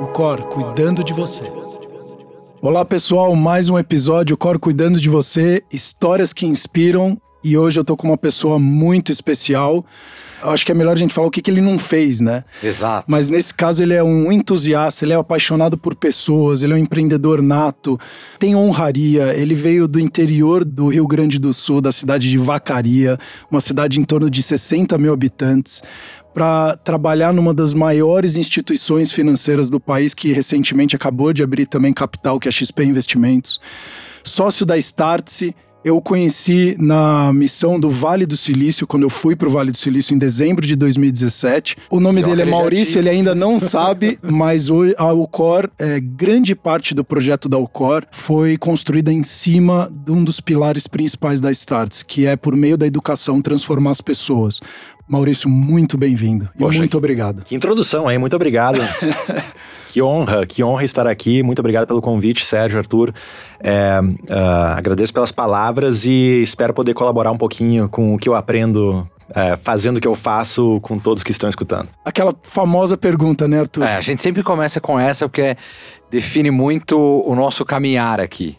o Cor cuidando de você. Olá pessoal, mais um episódio Cor cuidando de você, histórias que inspiram e hoje eu tô com uma pessoa muito especial. Acho que é melhor a gente falar o que, que ele não fez, né? Exato. Mas nesse caso ele é um entusiasta, ele é apaixonado por pessoas, ele é um empreendedor nato, tem honraria. Ele veio do interior do Rio Grande do Sul, da cidade de Vacaria, uma cidade em torno de 60 mil habitantes para trabalhar numa das maiores instituições financeiras do país, que recentemente acabou de abrir também capital, que é a XP Investimentos. Sócio da Startse, eu o conheci na missão do Vale do Silício, quando eu fui para o Vale do Silício em dezembro de 2017. O nome dele é Maurício, ele ainda não sabe, mas a Ucor, é, grande parte do projeto da Ucor foi construída em cima de um dos pilares principais da Starts, que é por meio da educação transformar as pessoas. Maurício, muito bem-vindo e muito que, obrigado. Que introdução aí, muito obrigado. que honra, que honra estar aqui. Muito obrigado pelo convite, Sérgio, Arthur. É, uh, agradeço pelas palavras e espero poder colaborar um pouquinho com o que eu aprendo é, fazendo o que eu faço com todos que estão escutando. Aquela famosa pergunta, né, Arthur? É, a gente sempre começa com essa porque define muito o nosso caminhar aqui.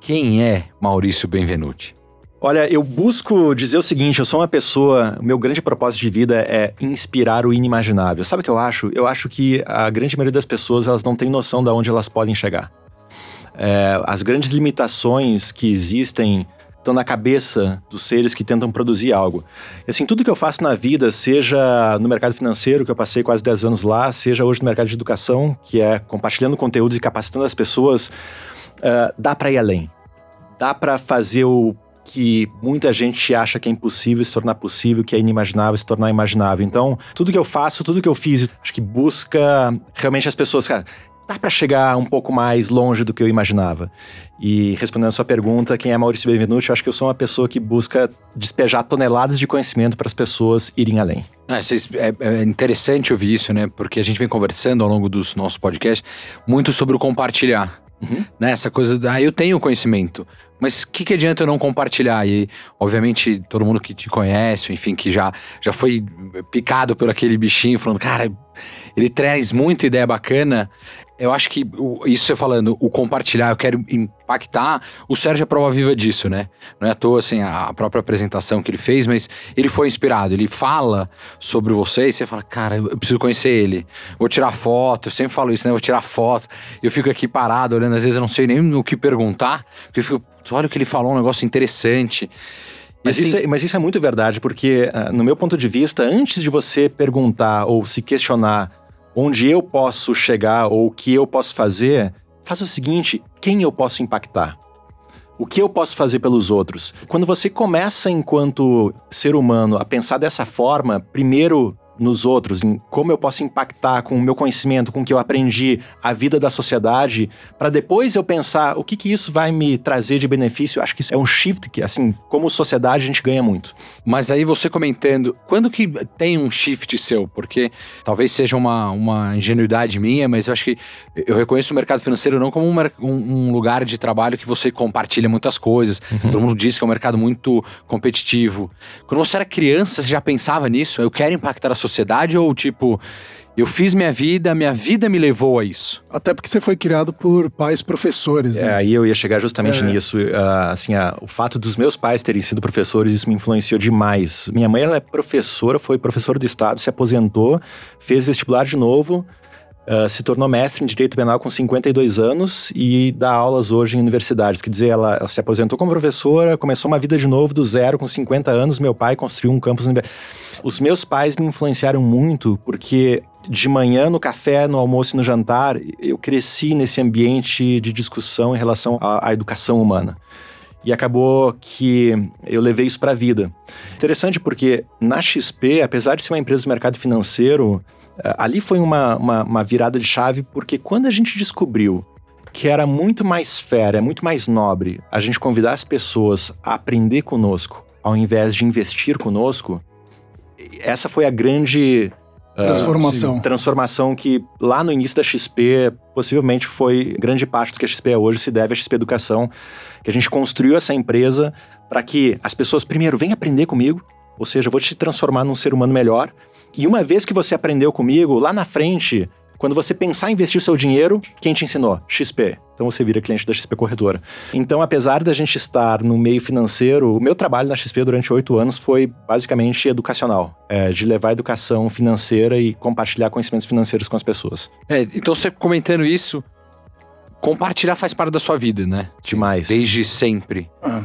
Quem é Maurício Benvenuti? Olha, eu busco dizer o seguinte: eu sou uma pessoa. O meu grande propósito de vida é inspirar o inimaginável. Sabe o que eu acho? Eu acho que a grande maioria das pessoas elas não tem noção de onde elas podem chegar. É, as grandes limitações que existem estão na cabeça dos seres que tentam produzir algo. E assim, tudo que eu faço na vida, seja no mercado financeiro, que eu passei quase 10 anos lá, seja hoje no mercado de educação, que é compartilhando conteúdos e capacitando as pessoas, uh, dá para ir além. Dá para fazer o que muita gente acha que é impossível se tornar possível, que é inimaginável se tornar imaginável. Então, tudo que eu faço, tudo que eu fiz, acho que busca realmente as pessoas, cara, dá para chegar um pouco mais longe do que eu imaginava. E respondendo a sua pergunta, quem é Maurício Benvenuti, eu acho que eu sou uma pessoa que busca despejar toneladas de conhecimento para as pessoas irem além. É, é, é, interessante ouvir isso, né? Porque a gente vem conversando ao longo dos nossos podcasts muito sobre o compartilhar. Uhum. Né? Essa coisa, ah, eu tenho conhecimento, mas o que, que adianta eu não compartilhar? E, obviamente, todo mundo que te conhece, enfim, que já, já foi picado por aquele bichinho, falando, cara, ele traz muita ideia bacana. Eu acho que isso você falando, o compartilhar, eu quero impactar. O Sérgio é prova viva disso, né? Não é à toa, assim, a própria apresentação que ele fez, mas ele foi inspirado. Ele fala sobre você e você fala, cara, eu preciso conhecer ele. Vou tirar foto, eu sempre falo isso, né? Vou tirar foto. Eu fico aqui parado olhando, às vezes eu não sei nem o que perguntar, porque eu fico, olha o que ele falou, um negócio interessante. Mas, assim, isso é, mas isso é muito verdade, porque, uh, no meu ponto de vista, antes de você perguntar ou se questionar onde eu posso chegar ou o que eu posso fazer, faça o seguinte: quem eu posso impactar? O que eu posso fazer pelos outros? Quando você começa, enquanto ser humano, a pensar dessa forma, primeiro nos outros, em como eu posso impactar com o meu conhecimento, com o que eu aprendi, a vida da sociedade, para depois eu pensar o que, que isso vai me trazer de benefício. Acho que isso é um shift que, assim, como sociedade, a gente ganha muito. Mas aí você comentando, quando que tem um shift seu? Porque talvez seja uma, uma ingenuidade minha, mas eu acho que eu reconheço o mercado financeiro não como um, um lugar de trabalho que você compartilha muitas coisas. Uhum. Todo mundo diz que é um mercado muito competitivo. Quando você era criança, você já pensava nisso? Eu quero impactar a sociedade sociedade ou tipo, eu fiz minha vida, minha vida me levou a isso? Até porque você foi criado por pais professores, né? É, aí eu ia chegar justamente é. nisso. Uh, assim, uh, o fato dos meus pais terem sido professores, isso me influenciou demais. Minha mãe, ela é professora, foi professora do Estado, se aposentou, fez vestibular de novo, Uh, se tornou mestre em Direito Penal com 52 anos e dá aulas hoje em universidades. Quer dizer, ela, ela, se aposentou como professora, começou uma vida de novo do zero com 50 anos. Meu pai construiu um campus. Os meus pais me influenciaram muito porque de manhã, no café, no almoço e no jantar, eu cresci nesse ambiente de discussão em relação à, à educação humana. E acabou que eu levei isso para a vida. Interessante porque na XP, apesar de ser uma empresa do mercado financeiro, ali foi uma, uma, uma virada de chave, porque quando a gente descobriu que era muito mais fera, é muito mais nobre a gente convidar as pessoas a aprender conosco, ao invés de investir conosco, essa foi a grande ah, transformação. Uh, transformação que lá no início da XP, possivelmente foi grande parte do que a XP é hoje se deve à XP Educação, que a gente construiu essa empresa para que as pessoas primeiro venham aprender comigo, ou seja, eu vou te transformar num ser humano melhor, e uma vez que você aprendeu comigo, lá na frente, Quando você pensar em investir o seu dinheiro, quem te ensinou? XP. Então você vira cliente da XP Corretora. Então, apesar da gente estar no meio financeiro, o meu trabalho na XP durante oito anos foi basicamente educacional, é, de levar a educação financeira e compartilhar conhecimentos financeiros com as pessoas. É, então você comentando isso, compartilhar faz parte da sua vida, né? Demais. Desde sempre. Ah.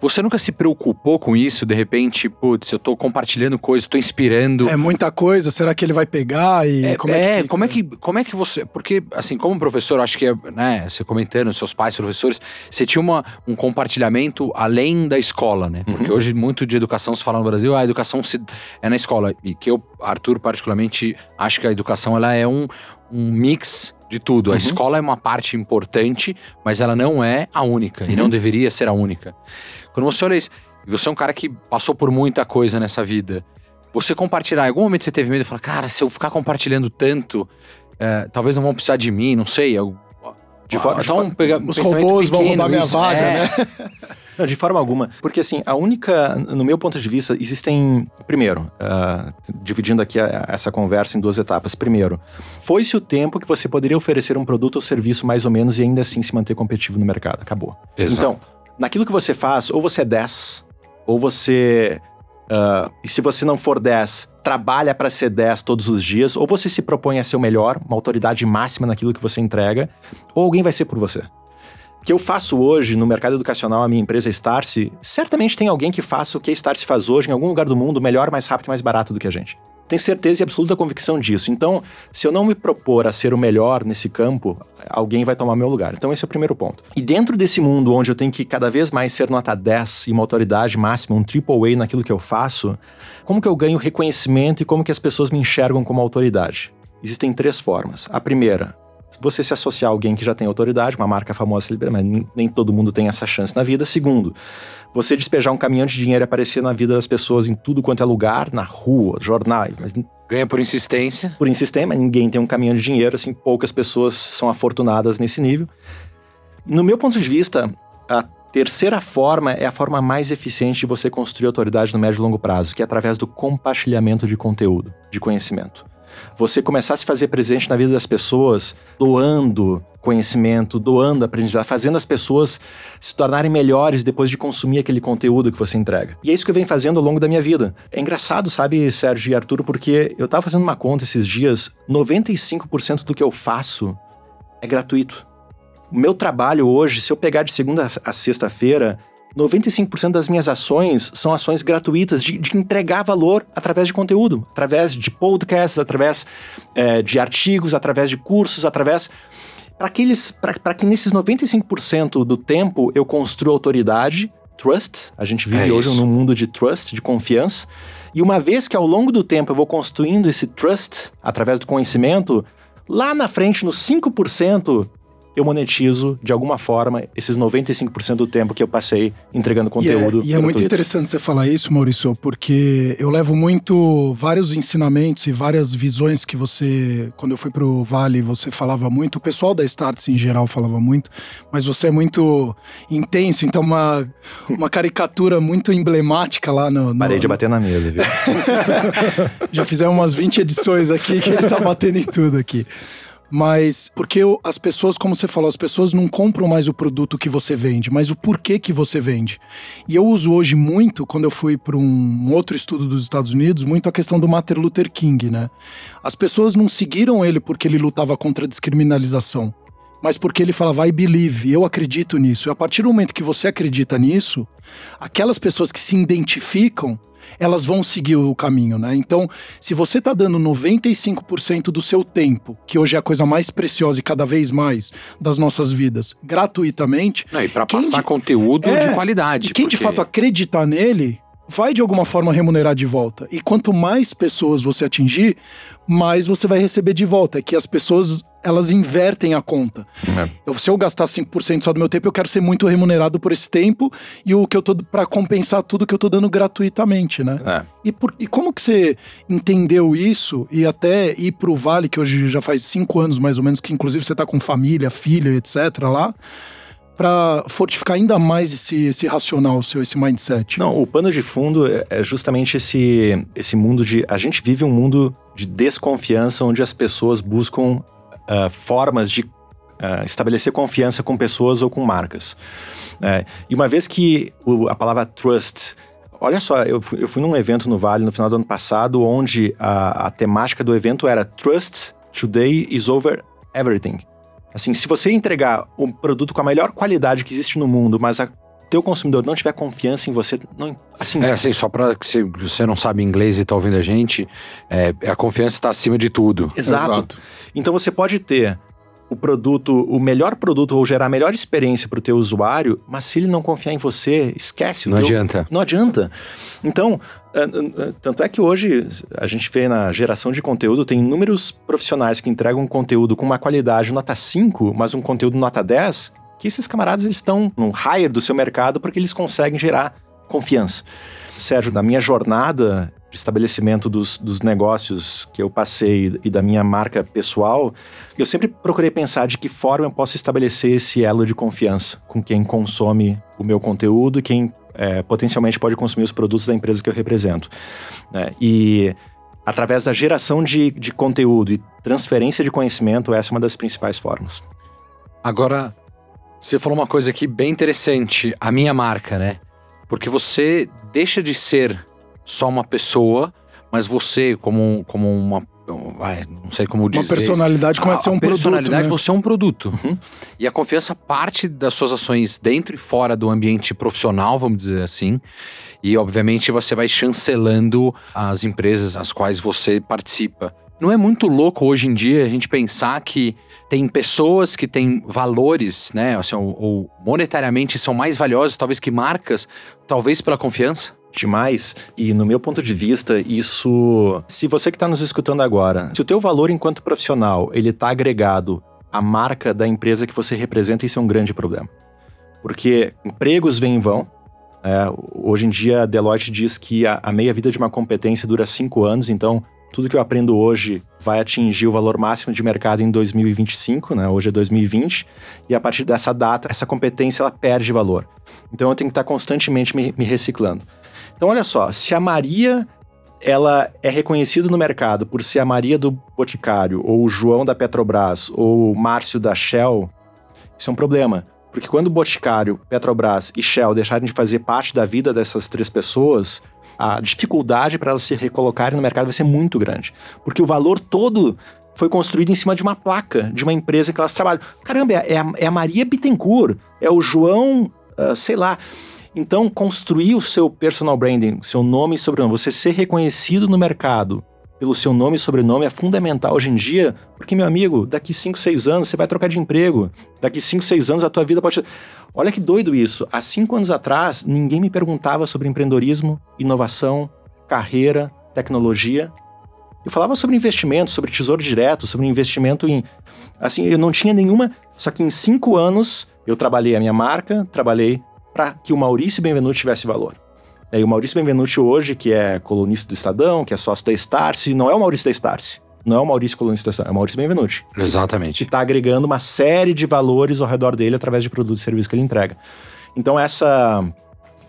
Você nunca se preocupou com isso? De repente, putz, eu tô compartilhando coisas, tô inspirando. É muita coisa, será que ele vai pegar e É, como é, é, que fica? como é que como é que você, porque assim, como professor, acho que é, né, você comentando, seus pais professores, você tinha uma, um compartilhamento além da escola, né? Porque hoje muito de educação se fala no Brasil, a educação se, é na escola e que eu, Arthur, particularmente acho que a educação ela é um, um mix de tudo. A escola é uma parte importante, mas ela não é a única e não deveria ser a única. Quando você olha isso, você é um cara que passou por muita coisa nessa vida. Você compartilhar, em algum momento você teve medo e falar, cara, se eu ficar compartilhando tanto, é, talvez não vão precisar de mim, não sei. Eu, De forma- só um pega- um Os robôs vão roubar minha isso, vaga, é. né? Não, de forma alguma. Porque, assim, a única. No meu ponto de vista, existem. Primeiro, ah, dividindo aqui a- essa conversa em duas etapas. Primeiro, foi-se o tempo que você poderia oferecer um produto ou serviço mais ou menos e ainda assim se manter competitivo no mercado. Acabou. Exato. Então, naquilo que você faz, ou você é 10, ou você. ah, e se você não for 10, trabalha para ser 10 todos os dias, ou você se propõe a ser o melhor, uma autoridade máxima naquilo que você entrega, ou alguém vai ser por você. O que eu faço hoje no mercado educacional, a minha empresa Starse, certamente tem alguém que faça o que a Starse faz hoje em algum lugar do mundo melhor, mais rápido e mais barato do que a gente. Tenho certeza e absoluta convicção disso. Então, se eu não me propor a ser o melhor nesse campo, alguém vai tomar meu lugar. Então, esse é o primeiro ponto. E dentro desse mundo onde eu tenho que cada vez mais ser nota 10 e uma autoridade máxima, um triple A naquilo que eu faço, como que eu ganho reconhecimento e como que as pessoas me enxergam como autoridade? Existem três formas. A primeira, você se associar a alguém que já tem autoridade, uma marca famosa, mas nem todo mundo tem essa chance na vida. Segundo, você despejar um caminhão de dinheiro e aparecer na vida das pessoas em tudo quanto é lugar, na rua, jornais, mas Ganha por insistência. por insistência, mas ninguém tem um caminhão de dinheiro, assim, poucas pessoas são afortunadas nesse nível. No meu ponto de vista, a terceira forma é a forma mais eficiente de você construir autoridade no médio e longo prazo, que é através do compartilhamento de conteúdo, de conhecimento. Você começar a se fazer presente na vida das pessoas, doando conhecimento, doando aprendizado, fazendo as pessoas se tornarem melhores depois de consumir aquele conteúdo que você entrega. E é isso que eu venho fazendo ao longo da minha vida. É engraçado, sabe, Sérgio e Arturo, porque eu tava fazendo uma conta esses dias, 95% do que eu faço é gratuito. O meu trabalho hoje, se eu pegar de segunda a sexta-feira, 95% das minhas ações são ações gratuitas de, de entregar valor através de conteúdo, através de podcasts, através eh, de artigos, através de cursos, através. Para que nesses 95% do tempo eu construa autoridade, trust, a gente vive É hoje num mundo de trust, de confiança, e uma vez que ao longo do tempo eu vou construindo esse trust através do conhecimento, lá na frente, nos 5%, eu monetizo de alguma forma esses 95% do tempo que eu passei entregando conteúdo. E é, e é muito gratuito. interessante você falar isso, Maurício, porque eu levo muito vários ensinamentos e várias visões que você, quando eu fui pro Vale, você falava muito, o pessoal da Starts em geral falava muito, mas você é muito intenso, então uma, uma caricatura muito emblemática lá no. no Parei de bater na mesa, viu? Já fizemos umas 20 edições aqui que ele tá batendo em tudo aqui. Mas porque as pessoas, como você falou, as pessoas não compram mais o produto que você vende, mas o porquê que você vende. E eu uso hoje muito, quando eu fui para um outro estudo dos Estados Unidos, muito a questão do Martin Luther King, né? As pessoas não seguiram ele porque ele lutava contra a descriminalização, mas porque ele falava I believe, eu acredito nisso. E a partir do momento que você acredita nisso, aquelas pessoas que se identificam, elas vão seguir o caminho, né? Então, se você tá dando 95% do seu tempo, que hoje é a coisa mais preciosa e cada vez mais das nossas vidas, gratuitamente, Não, e Quem passar de- conteúdo É, de qualidade. e quem de porque- fato acreditar nele, vai de alguma forma remunerar de volta. E quanto mais pessoas você atingir, mais você vai receber de volta. É que as pessoas, elas invertem a conta. É. Eu- se eu gastar 5% só do meu tempo, eu quero ser muito remunerado por esse tempo e o que eu tô para compensar tudo que eu tô dando gratuitamente, né? É. E, por- e como que você entendeu isso e até ir pro Vale, que hoje já faz cinco anos mais ou menos, que inclusive você tá com família, filho, etc. lá. Para fortificar ainda mais esse, esse racional seu, esse mindset? Não, o pano de fundo é, é justamente esse, esse mundo de. A gente vive um mundo de desconfiança onde as pessoas buscam uh, formas de uh, estabelecer confiança com pessoas ou com marcas. É, e uma vez que o, a palavra trust Olha só, eu fui, eu fui num evento no Vale no final do ano passado, onde a, a temática do evento era Trust Today is over everything. Assim, se você entregar um produto com a melhor qualidade que existe no mundo, mas a teu consumidor não tiver confiança em você, não, assim... É, assim, só para que se você não sabe inglês e tá ouvindo a gente, é, a confiança está acima de tudo. Exato. Exato. Então você pode ter o produto, o melhor produto ou gerar a melhor experiência para o teu usuário, mas se ele não confiar em você, esquece. Não teu, adianta. Não adianta. Então, tanto é que hoje a gente vê na geração de conteúdo, tem inúmeros profissionais que entregam conteúdo com uma qualidade nota 5, mas um conteúdo nota 10, que esses camaradas eles estão no higher do seu mercado porque eles conseguem gerar confiança. Sérgio, na minha jornada de estabelecimento dos, dos negócios que eu passei e da minha marca pessoal, eu sempre procurei pensar de que forma eu posso estabelecer esse elo de confiança com quem consome o meu conteúdo quem é, potencialmente pode consumir os produtos da empresa que eu represento. Né? E através da geração de, de conteúdo e transferência de conhecimento, essa é uma das principais formas. Agora, você falou uma coisa aqui bem interessante, a minha marca, né? Porque você deixa de ser só uma pessoa, mas você, como, como uma. Vai, não sei como dizer. Uma personalidade começa a ser um produto. personalidade, né? você é um produto. Uhum. E a confiança parte das suas ações dentro e fora do ambiente profissional, vamos dizer assim. E, obviamente, você vai chancelando as empresas às quais você participa. Não é muito louco hoje em dia a gente pensar que tem pessoas que têm valores, né? Assim, ou, ou monetariamente são mais valiosos, talvez que marcas, talvez pela confiança? Demais. E no meu ponto de vista, isso. Se você que está nos escutando agora, se o teu valor enquanto profissional ele está agregado à marca da empresa que você representa, isso é um grande problema. Porque empregos vêm e vão. É, hoje em dia, a Deloitte diz que a, a meia-vida de uma competência dura cinco anos, então tudo que eu aprendo hoje vai atingir o valor máximo de mercado em 2025, né? Hoje é 2020, e a partir dessa data, essa competência ela perde valor. Então eu tenho que estar constantemente me, me reciclando. Então, olha só, se a Maria ela é reconhecida no mercado por ser a Maria do Boticário, ou o João da Petrobras, ou o Márcio da Shell, isso é um problema. Porque quando o Boticário, Petrobras e Shell deixarem de fazer parte da vida dessas três pessoas, a dificuldade para elas se recolocarem no mercado vai ser muito grande. Porque o valor todo foi construído em cima de uma placa de uma empresa que elas trabalham. Caramba, é a, é a Maria Bittencourt, é o João, uh, sei lá. Então, construir o seu personal branding, seu nome e sobrenome, você ser reconhecido no mercado pelo seu nome e sobrenome é fundamental hoje em dia, porque, meu amigo, daqui 5, 6 anos você vai trocar de emprego. Daqui 5, 6 anos a tua vida pode. Olha que doido isso. Há 5 anos atrás, ninguém me perguntava sobre empreendedorismo, inovação, carreira, tecnologia. Eu falava sobre investimento, sobre tesouro direto, sobre investimento em. Assim, eu não tinha nenhuma. Só que em cinco anos eu trabalhei a minha marca, trabalhei para que o Maurício Benvenuti tivesse valor. E o Maurício Benvenuti hoje, que é colunista do Estadão, que é sócio da Starce, não é o Maurício da Starce. Não é o Maurício colunista da Starce, é o Maurício Benvenuti. Exatamente. Que está agregando uma série de valores ao redor dele através de produtos e serviços que ele entrega. Então essa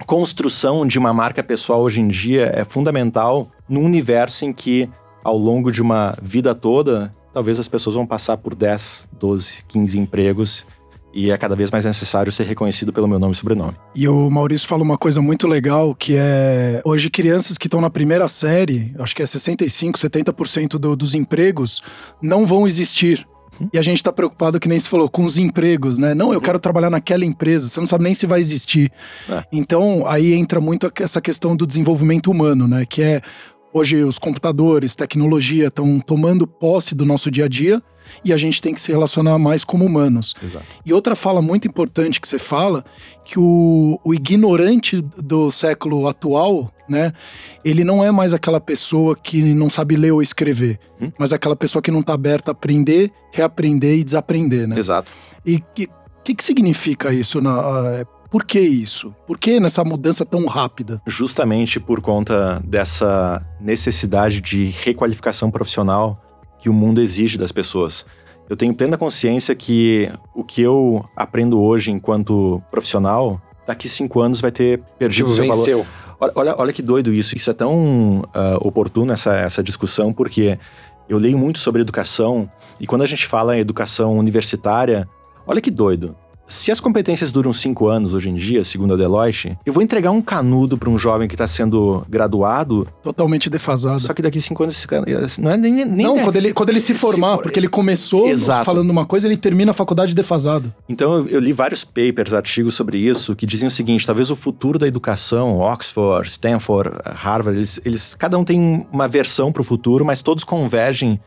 construção de uma marca pessoal hoje em dia é fundamental num universo em que, ao longo de uma vida toda, talvez as pessoas vão passar por 10, 12, 15 empregos e é cada vez mais necessário ser reconhecido pelo meu nome e sobrenome. E o Maurício fala uma coisa muito legal, que é hoje crianças que estão na primeira série, acho que é 65, 70% do, dos empregos não vão existir. E a gente está preocupado, que nem se falou, com os empregos, né? Não, eu quero trabalhar naquela empresa, você não sabe nem se vai existir. É. Então, aí entra muito essa questão do desenvolvimento humano, né? Que é hoje os computadores, tecnologia estão tomando posse do nosso dia a dia e a gente tem que se relacionar mais como humanos. Exato. E outra fala muito importante que você fala, que o, o ignorante do século atual, né, ele não é mais aquela pessoa que não sabe ler ou escrever, hum? mas aquela pessoa que não está aberta a aprender, reaprender e desaprender, né? Exato. E o que, que, que significa isso na, por que isso? Por que nessa mudança tão rápida? Justamente por conta dessa necessidade de requalificação profissional que o mundo exige das pessoas. Eu tenho plena consciência que o que eu aprendo hoje enquanto profissional, daqui cinco anos vai ter perdido Tipo, seu venceu. valor. Olha, olha, olha que doido isso. Isso é tão ah, oportuno, essa, essa discussão, porque eu leio muito sobre educação e quando a gente fala em educação universitária, olha que doido. Se as competências duram cinco anos hoje em dia, segundo a Deloitte, eu vou entregar um canudo para um jovem que está sendo graduado, Totalmente defasado. só que daqui cinco anos esse cara não é nem, nem não, quando ele, quando ele se formar, for- porque ele começou Exato. falando uma coisa, ele termina a faculdade defasado. Então eu, eu li vários papers, artigos sobre isso que diziam o seguinte: talvez o futuro da educação, Oxford, Stanford, Harvard, eles, eles cada um tem uma versão para o futuro, mas todos convergem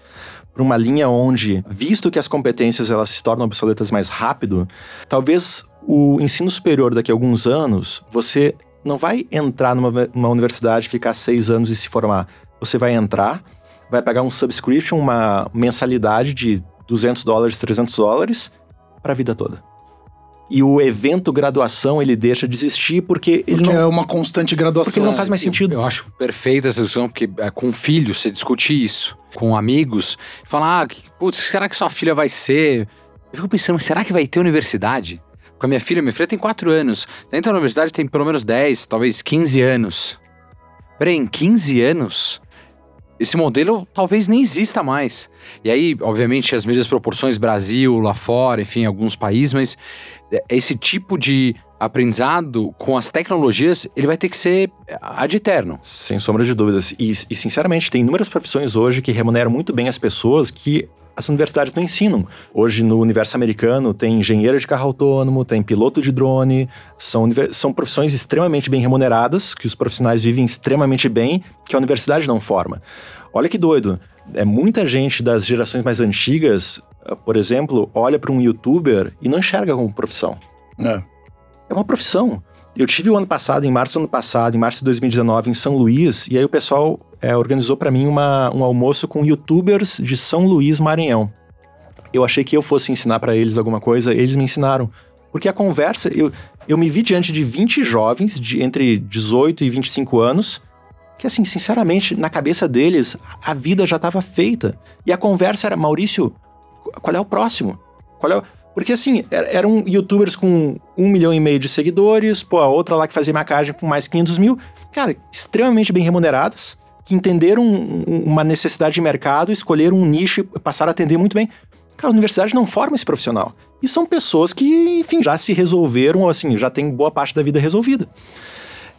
para uma linha onde, visto que as competências elas se tornam obsoletas mais rápido, talvez o ensino superior daqui a alguns anos você não vai entrar numa, numa universidade, ficar seis anos e se formar. Você vai entrar, vai pagar um subscription, uma mensalidade de 200 dólares, 300 dólares para a vida toda. E o evento graduação ele deixa de existir porque ele Porque não. é uma constante graduação. Porque não faz mais Eu- sentido. Eu, acho perfeita essa discussão, porque é, com filhos você discutir isso, com amigos, falar, ah, que- putz, será que sua filha vai ser? Eu fico pensando, será que vai ter universidade? Com a minha filha, minha filha tem 4 anos. Dentro da universidade tem pelo menos 10, talvez 15 anos. Peraí, em 15 anos, esse modelo talvez nem exista mais. E aí, obviamente, as mesmas proporções, Brasil, lá fora, enfim, alguns países, mas esse tipo de aprendizado com as tecnologias, ele vai ter que ser ad eterno. Sem sombra de dúvidas. E, e, sinceramente, tem inúmeras profissões hoje que remuneram muito bem as pessoas que as universidades não ensinam. Hoje, no universo americano, tem engenheiro de carro autônomo, tem piloto de drone. São, são profissões extremamente bem remuneradas, que os profissionais vivem extremamente bem, que a universidade não forma. Olha que doido. É muita gente das gerações mais antigas, ah, por exemplo, olha para um youtuber e não enxerga como profissão. É. É uma profissão. Eu tive o ano passado, em março do ano passado, em março de 2019, em São Luís, e aí o pessoal é, organizou para mim uma, um almoço com youtubers de São Luís, Maranhão. Eu achei que eu fosse ensinar para eles alguma coisa, eles me ensinaram. Porque a conversa, eu, eu me vi diante de 20 jovens, de entre 18 e 25 anos, que assim, sinceramente, na cabeça deles, a vida já estava feita. E a conversa era, Maurício, qual é o próximo? Qual é o... Porque assim, er- eram youtubers com um milhão e meio de seguidores, pô, a outra lá que fazia maquiagem com mais 500 mil. Cara, extremamente bem remuneradas, que entenderam um- um- uma necessidade de mercado, escolheram um nicho e passaram a atender muito bem. Cara, a universidade não forma esse profissional. E são pessoas que, enfim, já se resolveram, ou assim, já tem boa parte da vida resolvida.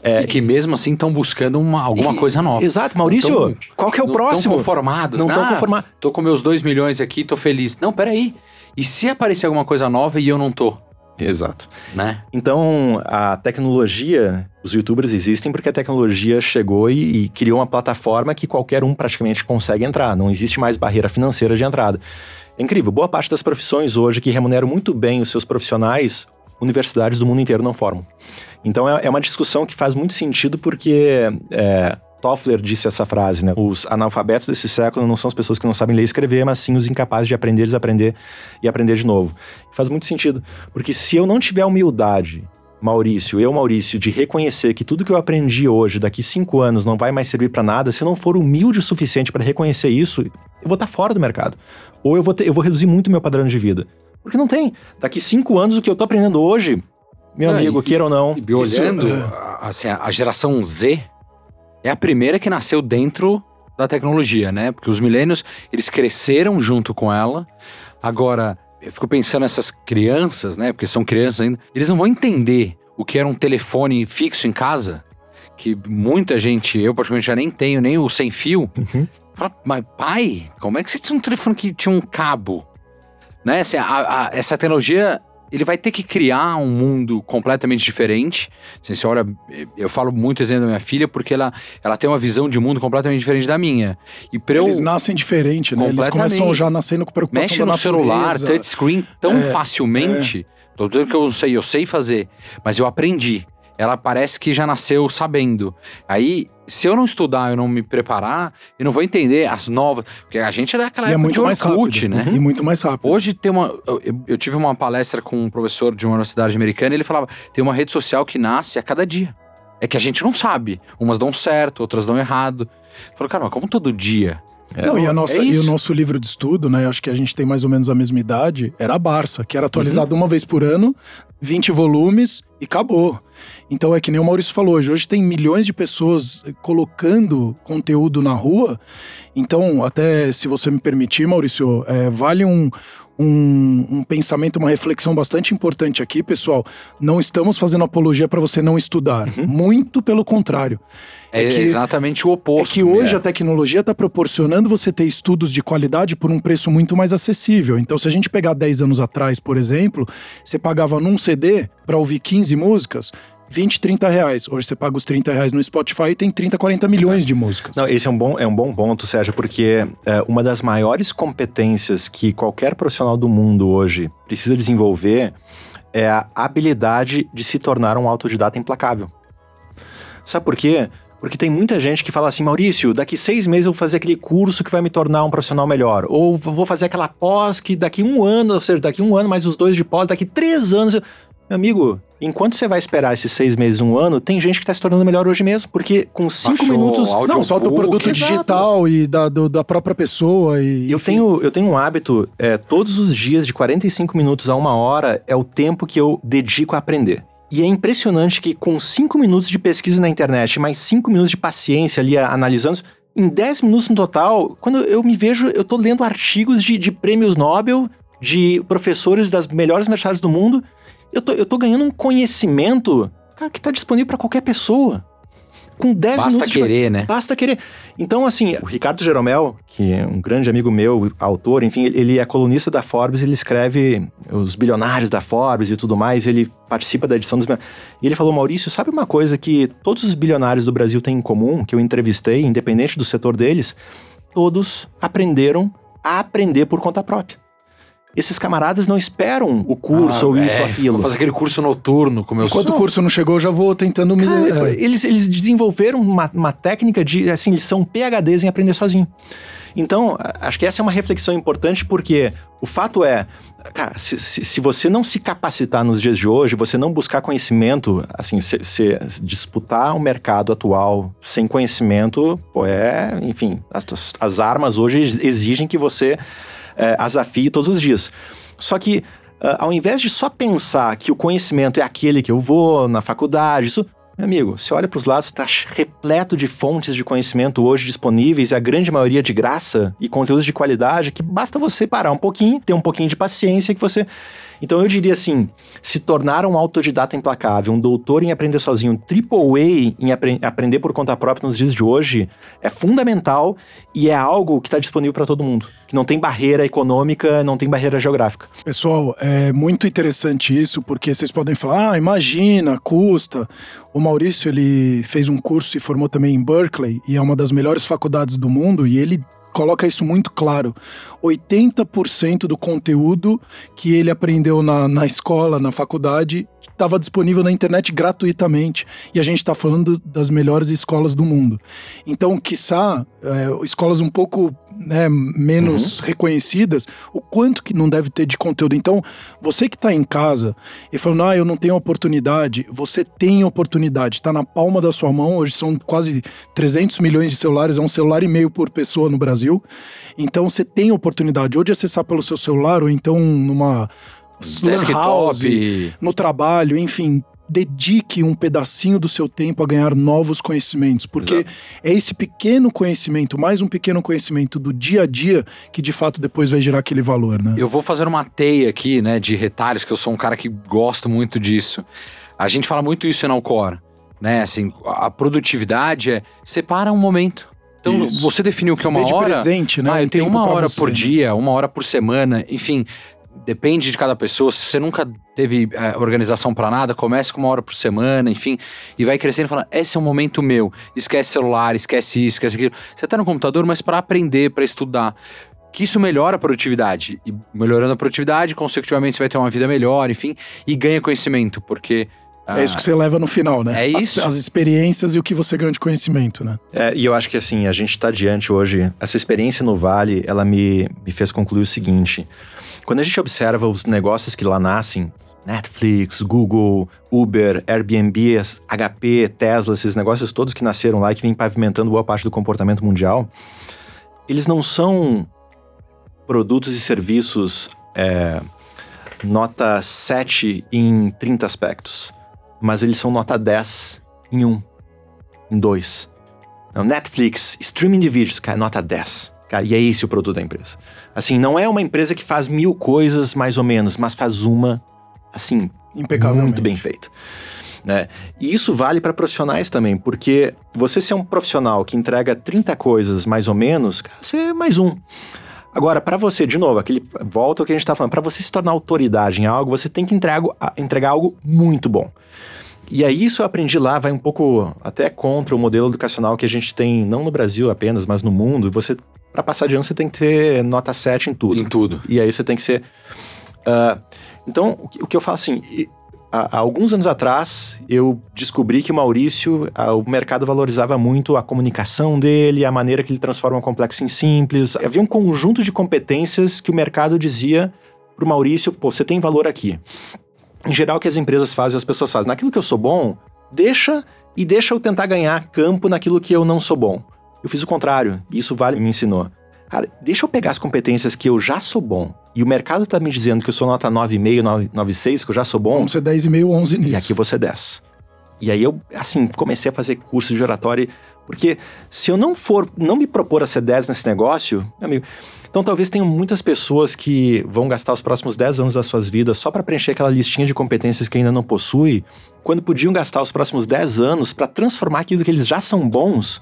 E que mesmo assim estão buscando uma, alguma É. E- coisa nova. Exato, Maurício, Não tão- qual que é o não próximo? Estão conformados. Não estão Ah, conformados. Tô com meus 2 milhões aqui, tô feliz. Não, peraí. E se aparecer alguma coisa nova e eu não tô, Exato. né? Então, a tecnologia, os youtubers existem porque a tecnologia chegou e, e criou uma plataforma que qualquer um praticamente consegue entrar. Não existe mais barreira financeira de entrada. É incrível, boa parte das profissões hoje que remuneram muito bem os seus profissionais, universidades do mundo inteiro não formam. Então, é, é uma discussão que faz muito sentido porque é, Toffler disse essa frase, né? Os analfabetos desse século não são as pessoas que não sabem ler e escrever, mas sim os incapazes de aprender, desaprender e aprender de novo. Faz muito sentido, porque se eu não tiver humildade, Maurício, eu, Maurício, de reconhecer que tudo que eu aprendi hoje, daqui cinco anos, não vai mais servir para nada, se eu não for humilde o suficiente para reconhecer isso, eu vou estar fora do mercado. Ou eu vou, ter- eu vou reduzir muito meu padrão de vida. Porque não tem. Daqui cinco anos, o que eu tô aprendendo hoje, meu Não, amigo, e- queira ou não. E olhando, é. a- assim, a geração Z é a primeira que nasceu dentro da tecnologia, né? Porque os milênios, eles cresceram junto com ela. Agora, eu fico pensando nessas crianças, né? Porque são crianças ainda. Eles não vão entender o que era um telefone fixo em casa. Que muita gente, eu particularmente já nem tenho, nem o sem fio. Uhum. Fala, mas pai, como é que você tinha um telefone que tinha um cabo? Né? Assim, a- a- essa tecnologia, ele vai ter que criar um mundo completamente diferente. Assim, você olha, eu falo muito exemplo da minha filha porque ela, ela tem uma visão de mundo completamente diferente da minha. E pra eu Eles nascem diferente, né? Eles começam já nascendo com preocupação mexe no celular, natureza. touchscreen tão É, facilmente. Tô dizendo que eu sei, eu sei fazer, mas eu aprendi. Ela parece que já nasceu sabendo. Aí, se eu não estudar, eu não me preparar, eu não vou entender as novas. Porque a gente é daquela E é época muito de mais Orkut, rápido. né? E muito mais rápido. Hoje tem uma. Eu, eu tive uma palestra com um professor de uma universidade americana e ele falava: tem uma rede social que nasce a cada dia. É que a gente não sabe. Umas dão certo, outras dão errado. Falou, cara, mas como todo dia É, Não, e, a nossa, é e o nosso livro de estudo, né? Acho que a gente tem mais ou menos a mesma idade, era a Barça, que era atualizado uhum. uma vez por ano, 20 volumes e acabou. Então é que nem o Maurício falou hoje. Hoje tem milhões de pessoas colocando conteúdo na rua. Então, até se você me permitir, Maurício, é, vale um, um, um, pensamento, uma reflexão bastante importante aqui, pessoal. Não estamos fazendo apologia para você não estudar. Uhum. Muito pelo contrário. É, é que, exatamente o oposto. É que hoje né? a tecnologia está proporcionando você ter estudos de qualidade por um preço muito mais acessível. Então, se a gente pegar 10 anos atrás, por exemplo, você pagava num CD para ouvir 15 músicas. 20, 30 reais. Hoje você paga os 30 reais no Spotify e tem 30, 40 milhões de músicas. Não, esse é um bom, é um bom ponto, Sérgio, porque é, uma das maiores competências que qualquer profissional do mundo hoje precisa desenvolver é a habilidade de se tornar um autodidata implacável. Sabe por quê? Porque tem muita gente que fala assim, Maurício, daqui seis meses eu vou fazer aquele curso que vai me tornar um profissional melhor. Ou vou fazer aquela pós que daqui um ano, ou seja, daqui um ano mais os dois de pós, daqui três anos. Eu... Meu amigo, enquanto você vai esperar esses seis meses, um ano, tem gente que está se tornando melhor hoje mesmo. Porque com cinco minutos. Não, só do produto digital e da, do, da própria pessoa. E, eu, tenho, eu tenho um hábito, é, todos os dias, de 45 minutos a uma hora, é o tempo que eu dedico a aprender. E é impressionante que com cinco minutos de pesquisa na internet, mais cinco minutos de paciência ali analisando, em 10 minutos no total, quando eu me vejo, eu tô lendo artigos de, de prêmios Nobel, de professores das melhores universidades do mundo, eu tô, eu tô ganhando um conhecimento cara, que está disponível para qualquer pessoa. Com 10 Basta minutos. Basta querer, de... né? Basta querer. Então, assim, o Ricardo Jeromel, que é um grande amigo meu, autor, enfim, ele é colunista da Forbes, ele escreve os bilionários da Forbes e tudo mais, ele participa da edição dos. E ele falou: Maurício, sabe uma coisa que todos os bilionários do Brasil têm em comum, que eu entrevistei, independente do setor deles? Todos aprenderam a aprender por conta própria esses camaradas não esperam o curso ah, ou isso ou é, aquilo. Vou fazer aquele curso noturno, como eu Enquanto o curso não chegou, eu já vou tentando me. Cara, é. eles, eles desenvolveram uma, uma técnica de. Assim, eles são PHDs em aprender sozinho. Então, acho que essa é uma reflexão importante, porque o fato é, cara, se, se, se, você não se capacitar nos dias de hoje, você não buscar conhecimento, assim, se, se disputar o mercado atual sem conhecimento, pô, é, enfim, as, as armas hoje exigem que você é, desafio todos os dias. Só que, uh, ao invés de só pensar que o conhecimento é aquele que eu vou na faculdade, isso. Meu amigo, você olha para os lados, está repleto de fontes de conhecimento hoje disponíveis, e a grande maioria de graça e conteúdos de qualidade, que basta você parar um pouquinho, ter um pouquinho de paciência que você então eu diria assim: se tornar um autodidata implacável, um doutor em aprender sozinho, um triple A em apre aprender por conta própria nos dias de hoje, é fundamental e é algo que está disponível para todo mundo. Que não tem barreira econômica, não tem barreira geográfica. Pessoal, é muito interessante isso, porque vocês podem falar, ah, imagina, custa. O Maurício, ele fez um curso e formou também em Berkeley, e é uma das melhores faculdades do mundo, e ele coloca isso muito claro. 80% do conteúdo que ele aprendeu na, na escola, na faculdade, estava disponível na internet gratuitamente. E a gente está falando das melhores escolas do mundo. Então, quiçá, é, escolas um pouco né, menos uhum. reconhecidas, o quanto que não deve ter de conteúdo. Então, você que está em casa e falando, ah, eu não tenho oportunidade, você tem oportunidade, está na palma da sua mão. Hoje são quase 300 milhões de celulares, é um celular e meio por pessoa no Brasil. Então, você tem oportunidade ou de acessar pelo seu celular ou então numa house, no trabalho, enfim, dedique um pedacinho do seu tempo a ganhar novos conhecimentos, porque Exato. é esse pequeno conhecimento, mais um pequeno conhecimento do dia a dia que de fato depois vai gerar aquele valor, né? Eu vou fazer uma teia aqui, né, de retalhos, que eu sou um cara que gosto muito disso. A gente fala muito isso na Alcor, né? Assim, a produtividade é separa um momento. Então, isso. você definiu que é uma hora. presente, né? Ah, eu tenho uma hora você, por né? dia, uma hora por semana, enfim depende de cada pessoa. Se você nunca teve é, organização para nada, comece com uma hora por semana, enfim, e vai crescendo e fala: esse é um momento meu. Esquece celular, esquece isso, esquece aquilo. Você tá no computador, mas para aprender, para estudar. Que isso melhora a produtividade. E melhorando a produtividade, consecutivamente você vai ter uma vida melhor, enfim, e ganha conhecimento, porque. Ah, é isso que você leva no final, né? É isso. As, as experiências e o que você ganha de conhecimento, né? É, e eu acho que assim, a gente está diante hoje. Essa experiência no Vale, ela me, me fez concluir o seguinte: quando a gente observa os negócios que lá nascem, Netflix, Google, Uber, Airbnb, HP, Tesla, esses negócios todos que nasceram lá e que vêm pavimentando boa parte do comportamento mundial, eles não são produtos e serviços é, nota 7 em 30 aspectos, mas eles são nota 10 em 1, em 2. Não, Netflix, streaming de vídeos, cara, nota 10. Cara, e é esse o produto da empresa. Assim, não é uma empresa que faz mil coisas mais ou menos, mas faz uma, assim, muito bem feita. Né? E isso vale para profissionais também, porque você ser um profissional que entrega 30 coisas mais ou menos, você é mais um. Agora, para você, de novo, aquele volta ao que a gente está falando, para você se tornar autoridade em algo, você tem que entregar, entregar algo muito bom. E aí isso eu aprendi lá, vai um pouco até contra o modelo educacional que a gente tem, não no Brasil apenas, mas no mundo. Você, para passar de ano, você tem que ter nota 7 em tudo. Em tudo. E aí você tem que ser. Uh, então, o que eu falo assim, há, alguns anos atrás, eu descobri que o Maurício, o mercado valorizava muito a comunicação dele, a maneira que ele transforma o complexo em simples. Havia um conjunto de competências que o mercado dizia para o Maurício: pô, você tem valor aqui. Em geral, o que as empresas fazem, as pessoas fazem, naquilo que eu sou bom, deixa e deixa eu tentar ganhar campo naquilo que eu não sou bom. Eu fiz o contrário, e isso vale me ensinou. Cara, deixa eu pegar as competências que eu já sou bom. E o mercado tá me dizendo que eu sou nota 9,5, 9,6, que eu já sou bom. Vamos ser 10,5, 11 nisso. E aqui você 10. E aí eu, assim, comecei a fazer curso de oratório. Porque se eu não for, não me propor a ser 10 nesse negócio, meu amigo. Então talvez tenham muitas pessoas que vão gastar os próximos 10 anos das suas vidas só para preencher aquela listinha de competências que ainda não possui, quando podiam gastar os próximos 10 anos para transformar aquilo que eles já são bons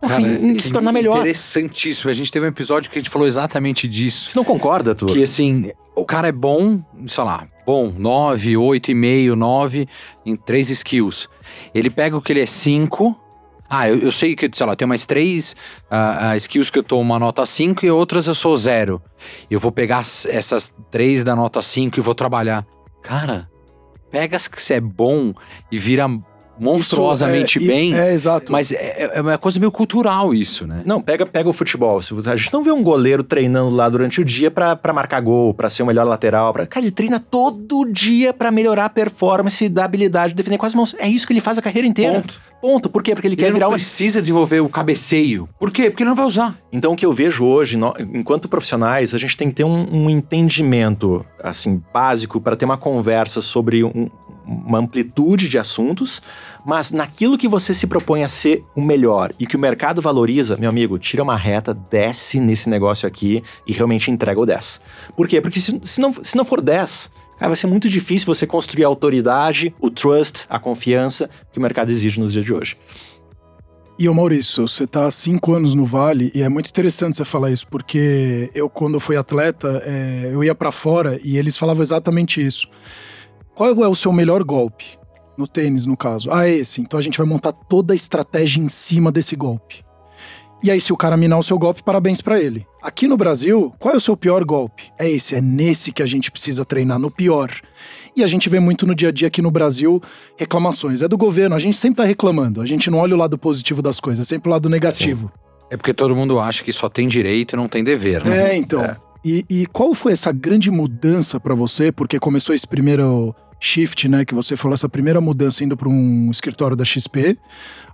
Cara, e, se tornar melhor. Interessantíssimo. A gente teve um episódio que a gente falou exatamente disso. Você não concorda, tu? Que assim, o cara é bom, sei lá, bom, 9, 8,5, 9 em três skills. Ele pega o que ele é 5. Ah, eu, eu, sei que, sei lá, tem mais três uh, uh, skills que eu tô uma nota 5 e outras eu sou zero. Eu vou pegar essas três da nota 5 e vou trabalhar. Cara, pega as que você é bom e vira monstruosamente é, bem. É, exato. Mas é, é, uma coisa meio cultural isso, né? Não, pega, pega o futebol. A gente não vê um goleiro treinando lá durante o dia para marcar gol, para ser o melhor lateral. Pra... Cara, ele treina todo dia para melhorar a performance da habilidade de defender com as mãos. É isso que ele faz a carreira inteira. Ponto. Ponto. Por quê? Porque ele, ele quer virar não precisa desenvolver o cabeceio. Por quê? Porque ele não vai usar. Então, o que eu vejo hoje, enquanto profissionais, a gente tem que ter um, um entendimento, assim, básico para ter uma conversa sobre um, uma amplitude de assuntos, mas naquilo que você se propõe a ser o melhor e que o mercado valoriza, meu amigo, tira uma reta, desce nesse negócio aqui e realmente entrega o 10. Por quê? Porque se, se, não, se não for 10, cara, vai ser muito difícil você construir a autoridade, o trust, a confiança que o mercado exige nos dias de hoje. E o Maurício, você está há cinco anos no Vale e é muito interessante você falar isso, porque eu, quando fui atleta, é, eu ia para fora e eles falavam exatamente isso. Qual é o seu melhor golpe? No tênis, no caso. Ah, é esse. Então a gente vai montar toda a estratégia em cima desse golpe. E aí, se o cara minar o seu golpe, parabéns para ele. Aqui no Brasil, qual é o seu pior golpe? É esse, é nesse que a gente precisa treinar, no pior. E a gente vê muito no dia a dia aqui no Brasil reclamações. É do governo, a gente sempre tá reclamando. A gente não olha o lado positivo das coisas, é sempre o lado negativo. Sim. É porque todo mundo acha que só tem direito e não tem dever, né? É, então. É. E, e qual foi essa grande mudança para você? Porque começou esse primeiro shift, né, que você falou, essa primeira mudança indo para um escritório da XP,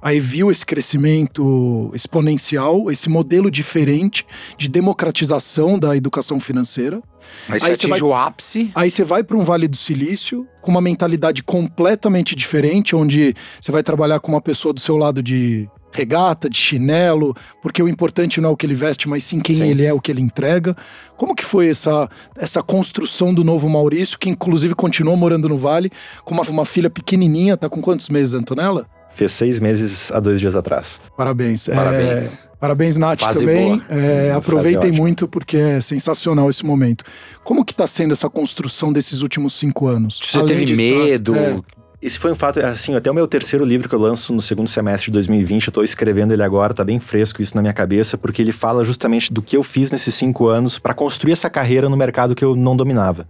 aí viu esse crescimento exponencial, esse modelo diferente de democratização da educação financeira. Aí, aí você vai, o ápice. Aí você vai para um Vale do Silício com uma mentalidade completamente diferente, onde você vai trabalhar com uma pessoa do seu lado de regata, de chinelo, porque o importante não é o que ele veste, mas sim quem sim. ele é, o que ele entrega. Como que foi essa, essa construção do novo Maurício, que inclusive continuou morando no Vale, com uma, uma filha pequenininha, tá com quantos meses, Antonella? Fez seis meses há dois dias atrás. Parabéns. Parabéns. É, parabéns, Nath, Fase também. É, aproveitem muito porque é sensacional esse momento. Como que tá sendo essa construção desses últimos cinco anos? Você Além teve medo? É, esse foi um fato, assim, até o meu terceiro livro que eu lanço no segundo semestre de 2020, eu tô escrevendo ele agora, tá bem fresco isso na minha cabeça, porque ele fala justamente do que eu fiz nesses cinco anos para construir essa carreira no mercado que eu não dominava.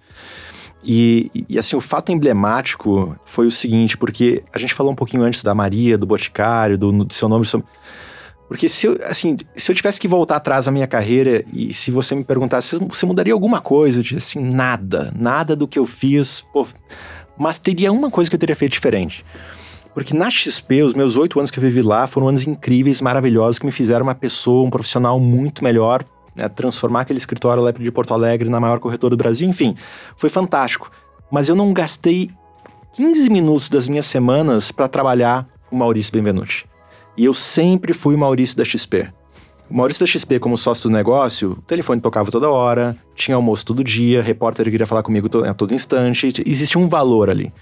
E, e, assim, o fato emblemático foi o seguinte, porque a gente falou um pouquinho antes da Maria, do Boticário, do, do seu nome. Porque se eu, assim, se eu tivesse que voltar atrás na minha carreira e se você me perguntasse, você mudaria alguma coisa? Eu disse assim, nada. Nada do que eu fiz. Pô, mas teria uma coisa que eu teria feito diferente. Porque na XP, os meus oito anos que eu vivi lá foram anos incríveis, maravilhosos, que me fizeram uma pessoa, um profissional muito melhor, né? transformar aquele escritório lá de Porto Alegre na maior corretora do Brasil, enfim, foi fantástico. Mas eu não gastei 15 minutos das minhas semanas para trabalhar com Maurício Benvenuti. E eu sempre fui Maurício da XP. O Maurício da XP, como sócio do negócio, o telefone tocava toda hora, tinha almoço todo dia, repórter queria falar comigo a todo instante, existia um valor ali.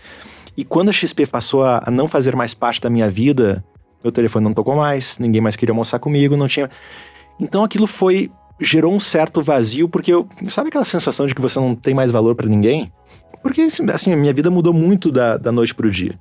E quando a XP passou a, não fazer mais parte da minha vida, meu telefone não tocou mais, ninguém mais queria almoçar comigo, não tinha. Então aquilo foi. gerou um certo vazio, porque eu. Sabe aquela sensação de que você não tem mais valor para ninguém? Porque, assim, a minha vida mudou muito da, da noite pro dia.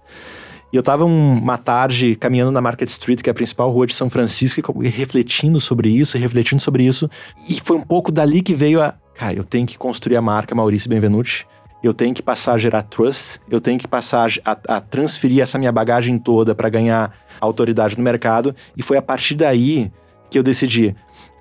E eu tava uma tarde caminhando na Market Street, que é a principal rua de São Francisco, e refletindo sobre isso, refletindo sobre isso. E foi um pouco dali que veio a. Cara, eu tenho que construir a marca Maurício Benvenuti eu tenho que passar a gerar trust, eu tenho que passar a, a transferir essa minha bagagem toda para ganhar autoridade no mercado. E foi a partir daí que eu decidi.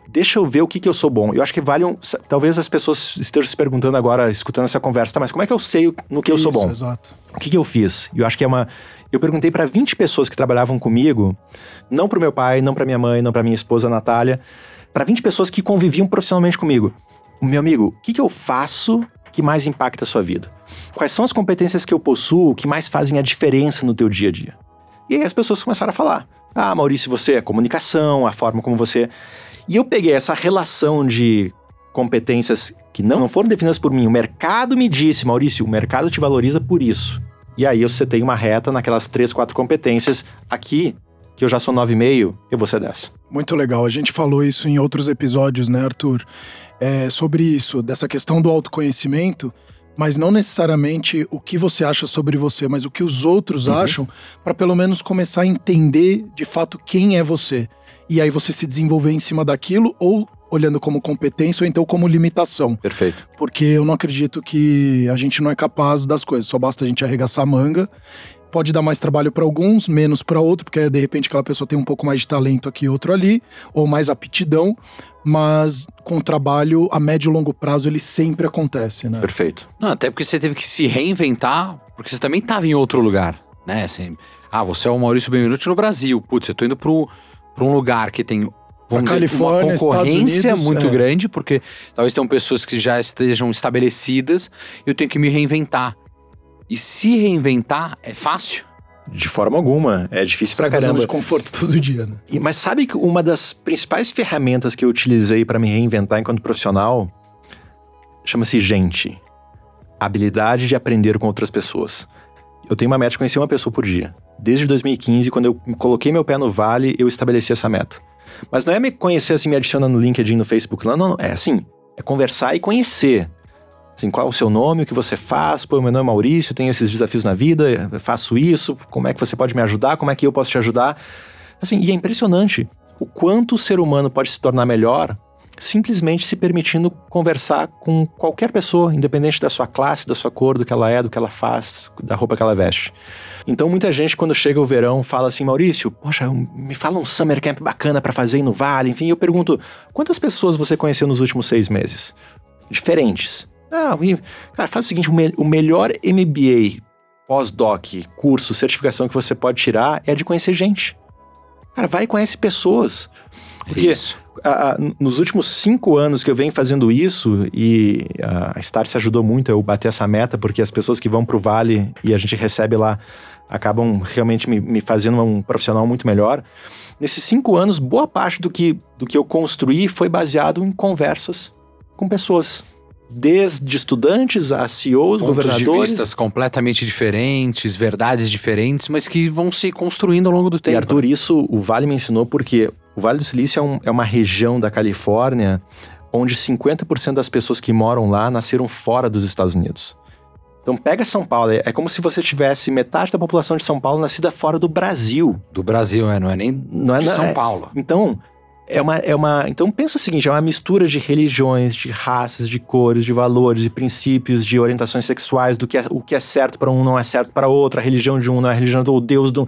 Deixa eu ver o que, que eu sou bom. Eu acho que vale um. Talvez as pessoas estejam se perguntando agora, escutando essa conversa, tá, mas como é que eu sei no que eu sou bom? Exato. O que, que eu fiz? Eu acho que é uma. Eu perguntei para 20 pessoas que trabalhavam comigo, não para meu pai, não para minha mãe, não para minha esposa Natália, para 20 pessoas que conviviam profissionalmente comigo. Meu amigo, o que, que eu faço que mais impacta a sua vida? Quais são as competências que eu possuo que mais fazem a diferença no teu dia a dia? E aí as pessoas começaram a falar: "Ah, Maurício, você é comunicação, a forma como você". E eu peguei essa relação de competências que não foram definidas por mim. O mercado me disse, Maurício, o mercado te valoriza por isso. E aí eu setei uma reta naquelas três, quatro competências. Aqui, que eu já sou 9,5, eu vou ser 10. Muito legal. A gente falou isso em outros episódios, né, Arthur? é, sobre isso, dessa questão do autoconhecimento, mas não necessariamente o que você acha sobre você, mas o que os outros uhum. acham, para pelo menos começar a entender de fato quem é você. E aí você se desenvolver em cima daquilo, ou olhando como competência, ou então como limitação. Perfeito. Porque eu não acredito que a gente não é capaz das coisas, só basta a gente arregaçar a manga pode dar mais trabalho para alguns, menos para outro, porque de repente aquela pessoa tem um pouco mais de talento aqui, outro ali, ou mais aptidão, mas com o trabalho a médio e longo prazo ele sempre acontece, né? Perfeito. Não, até porque você teve que se reinventar, porque você também estava em outro lugar, né? Assim, ah, você é o Maurício Benvenuti no Brasil. Putz, eu tô indo para um lugar que tem vamos dizer, Califórnia, uma concorrência Unidos, muito é. grande, porque talvez tenham pessoas que já estejam estabelecidas e eu tenho que me reinventar. E se reinventar é fácil? De forma alguma. É difícil Sai pra caramba. de conforto todo dia, né? E, mas sabe que uma das principais ferramentas que eu utilizei para me reinventar enquanto profissional chama-se gente. habilidade de aprender com outras pessoas. Eu tenho uma meta de conhecer uma pessoa por dia. Desde 2015, quando eu coloquei meu pé no vale, eu estabeleci essa meta. Mas não é me conhecer assim, me adicionando no LinkedIn, no Facebook, não, não, não. É assim, é conversar e conhecer. Assim, qual é o seu nome, o que você faz? Pô, meu nome é Maurício, tenho esses desafios na vida, faço isso, como é que você pode me ajudar? Como é que eu posso te ajudar? Assim, e é impressionante o quanto o ser humano pode se tornar melhor simplesmente se permitindo conversar com qualquer pessoa, independente da sua classe, da sua cor, do que ela é, do que ela faz, da roupa que ela veste. Então muita gente quando chega o verão fala assim, Maurício, poxa, me fala um summer camp bacana para fazer aí no Vale, enfim, eu pergunto, quantas pessoas você conheceu nos últimos seis meses? Diferentes. Ah, cara, faz o seguinte: o, me o melhor MBA, pós-doc, curso, certificação que você pode tirar é de conhecer gente. Cara, vai e conhece pessoas. Porque a, a, nos últimos cinco anos que eu venho fazendo isso, e a Star se ajudou muito a eu bater essa meta, porque as pessoas que vão para o Vale e a gente recebe lá acabam realmente me, me fazendo um profissional muito melhor. Nesses cinco anos, boa parte do que, do que eu construí foi baseado em conversas com pessoas desde estudantes a CEOs, Pontos governadores. De vistas completamente diferentes, verdades diferentes, mas que vão se construindo ao longo do tempo. E Arthur, isso o Vale me ensinou porque o Vale do Silício é, um, é uma região da Califórnia onde 50% das pessoas que moram lá nasceram fora dos Estados Unidos. Então pega São Paulo, é, como se você tivesse metade da população de São Paulo nascida fora do Brasil. Do Brasil, é, não é nem não é, de São é, Paulo. Então, é uma, é uma. Então pensa o seguinte: é uma mistura de religiões, de raças, de cores, de valores, de princípios, de orientações sexuais, do que é, o que é certo para um não é certo para outro, a religião de um não é a religião do Deus do.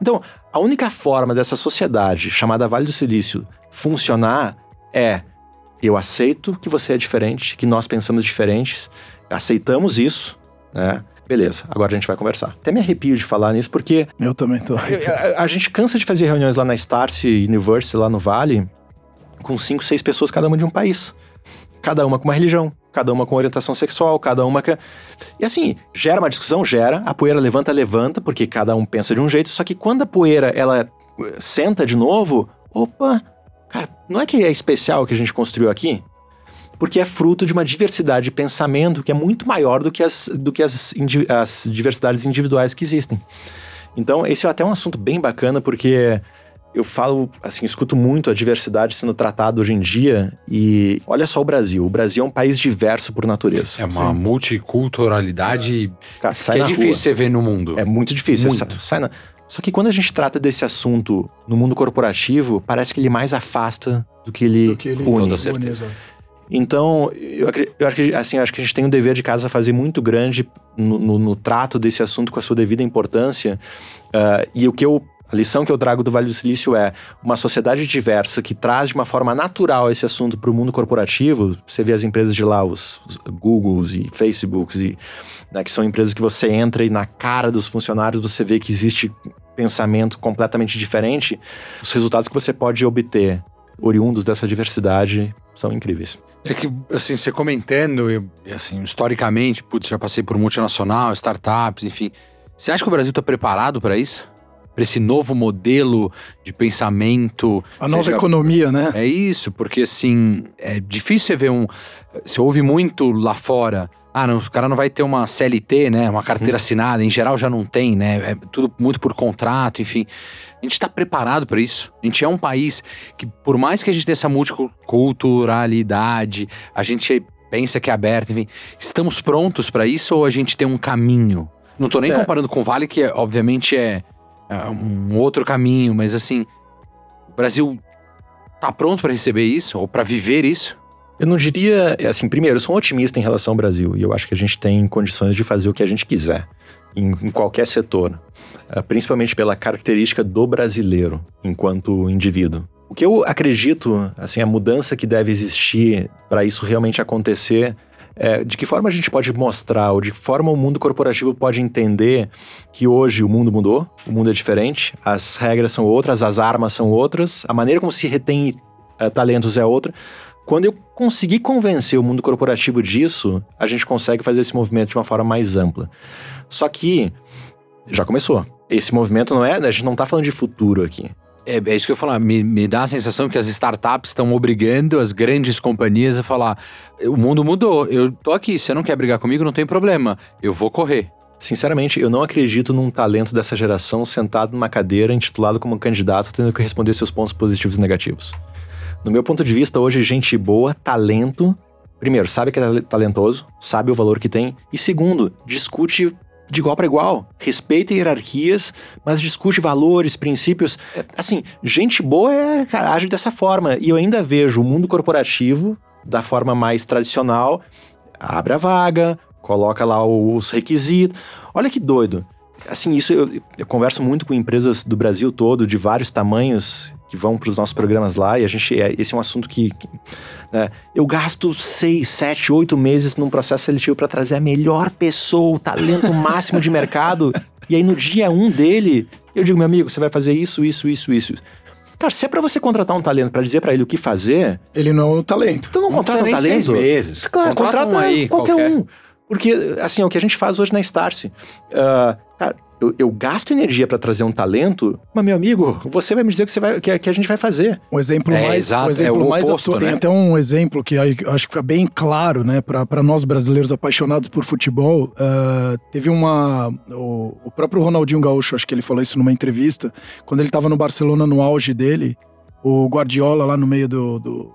Então, a única forma dessa sociedade chamada Vale do Silício funcionar é eu aceito que você é diferente, que nós pensamos diferentes, aceitamos isso, né? Beleza, agora a gente vai conversar. Até me arrepio de falar nisso, porque. Eu também tô. A, a, gente cansa de fazer reuniões lá na Starcy University, lá no Vale, com cinco, seis pessoas, cada uma de um país. Cada uma com uma religião, cada uma com orientação sexual, cada uma que... E assim, gera uma discussão? Gera. A poeira levanta, levanta, porque cada um pensa de um jeito. Só que quando a poeira, ela eh, senta de novo, opa, cara, não é que é especial que a gente construiu aqui? Porque é fruto de uma diversidade de pensamento que é muito maior do que as, do que as, as diversidades individuais que existem. Então, esse é até um assunto bem bacana, porque eu falo, assim, escuto muito a diversidade sendo tratada hoje em dia e olha só o Brasil. O Brasil é um país diverso por natureza. É uma Sim. multiculturalidade Cara, que é difícil você ver no mundo. É muito difícil. Muito. Sai, sai na... Só que quando a gente trata desse assunto no mundo corporativo, parece que ele mais afasta do que ele, do que ele une. Toda certeza. Então, eu, eu, acho que, assim, acho que a gente tem um dever de casa a fazer muito grande no, no, no trato desse assunto com a sua devida importância. Uh, e o que eu a lição que eu trago do Vale do Silício é uma sociedade diversa que traz de uma forma natural esse assunto para o mundo corporativo. Você vê as empresas de lá, os, os Googles e Facebooks, e, né, que são empresas que você entra e na cara dos funcionários você vê que existe pensamento completamente diferente. Os resultados que você pode obter oriundos dessa diversidade são incríveis. É que, assim, você comentando, eu, assim, historicamente, putz, já passei por multinacional, startups, enfim. Você acha que o Brasil está preparado para isso? Para esse novo modelo de pensamento? A nova seja, economia, né? É isso, porque, assim, é difícil você ver um. Você ouve muito lá fora. Ah, não, o cara não vai ter uma CLT, né? Uma carteira uhum. assinada. Em geral já não tem, né? É tudo muito por contrato, enfim. A gente está preparado para isso. A gente é um país que, por mais que a gente tenha essa multiculturalidade, a gente pensa que é aberto, enfim, estamos prontos para isso ou a gente tem um caminho? Não estou nem é. comparando com o Vale, que obviamente é, é um outro caminho, mas assim, o Brasil tá pronto para receber isso ou para viver isso? Eu não diria, assim, primeiro, eu sou um otimista em relação ao Brasil e eu acho que a gente tem condições de fazer o que a gente quiser em, em qualquer setor. Eh, principalmente pela característica do brasileiro enquanto indivíduo. O que eu acredito, assim, a mudança que deve existir para isso realmente acontecer é, de que forma a gente pode mostrar, ou de que forma o mundo corporativo pode entender que hoje o mundo mudou, o mundo é diferente, as regras são outras, as armas são outras, a maneira como se retém é, talentos é outra. Quando eu conseguir convencer o mundo corporativo disso, a gente consegue fazer esse movimento de uma forma mais ampla. Só que já começou. Esse movimento não é. A gente não tá falando de futuro aqui. É, é isso que eu falar. Me, me dá a sensação que as startups estão obrigando as grandes companhias a falar: o mundo mudou, eu tô aqui, você não quer brigar comigo, não tem problema, eu vou correr. Sinceramente, eu não acredito num talento dessa geração sentado numa cadeira, intitulado como candidato, tendo que responder seus pontos positivos e negativos. No meu ponto de vista, hoje, gente boa, talento, primeiro, sabe que é talentoso, sabe o valor que tem, e segundo, discute de igual para igual. Respeita hierarquias, mas discute valores, princípios. É, assim, gente boa é, cara, age dessa forma. E eu ainda vejo o mundo corporativo da forma mais tradicional. Abre a vaga, coloca lá os requisitos. Olha que doido. Assim, isso eu, eu converso muito com empresas do Brasil todo, de vários tamanhos, que vão para os nossos programas lá, e a gente. É, esse é um assunto que. que né, eu gasto seis, sete, oito meses num processo seletivo para trazer a melhor pessoa, o talento máximo de mercado. E aí no dia um dele, eu digo, meu amigo, você vai fazer isso, isso, isso, isso. Cara, se é pra você contratar um talento para dizer para ele o que fazer. Ele não é o talento. Então não, não contrata um talento. Seis meses. Claro, contrata, contrata um aí, qualquer, qualquer, um. Porque, assim, é o que a gente faz hoje na Starce. Uh, cara, eu, eu gasto energia para trazer um talento, mas, meu amigo, você vai me dizer o que, você vai, que, que a gente vai fazer. Um exemplo é, mais. Exato, um exemplo é o mais oposto, atu... né? Tem até um exemplo que acho que fica bem claro, né, para nós brasileiros apaixonados por futebol. Uh, teve uma. O, o próprio Ronaldinho Gaúcho, acho que ele falou isso numa entrevista, quando ele estava no Barcelona no auge dele, o Guardiola lá no meio do. do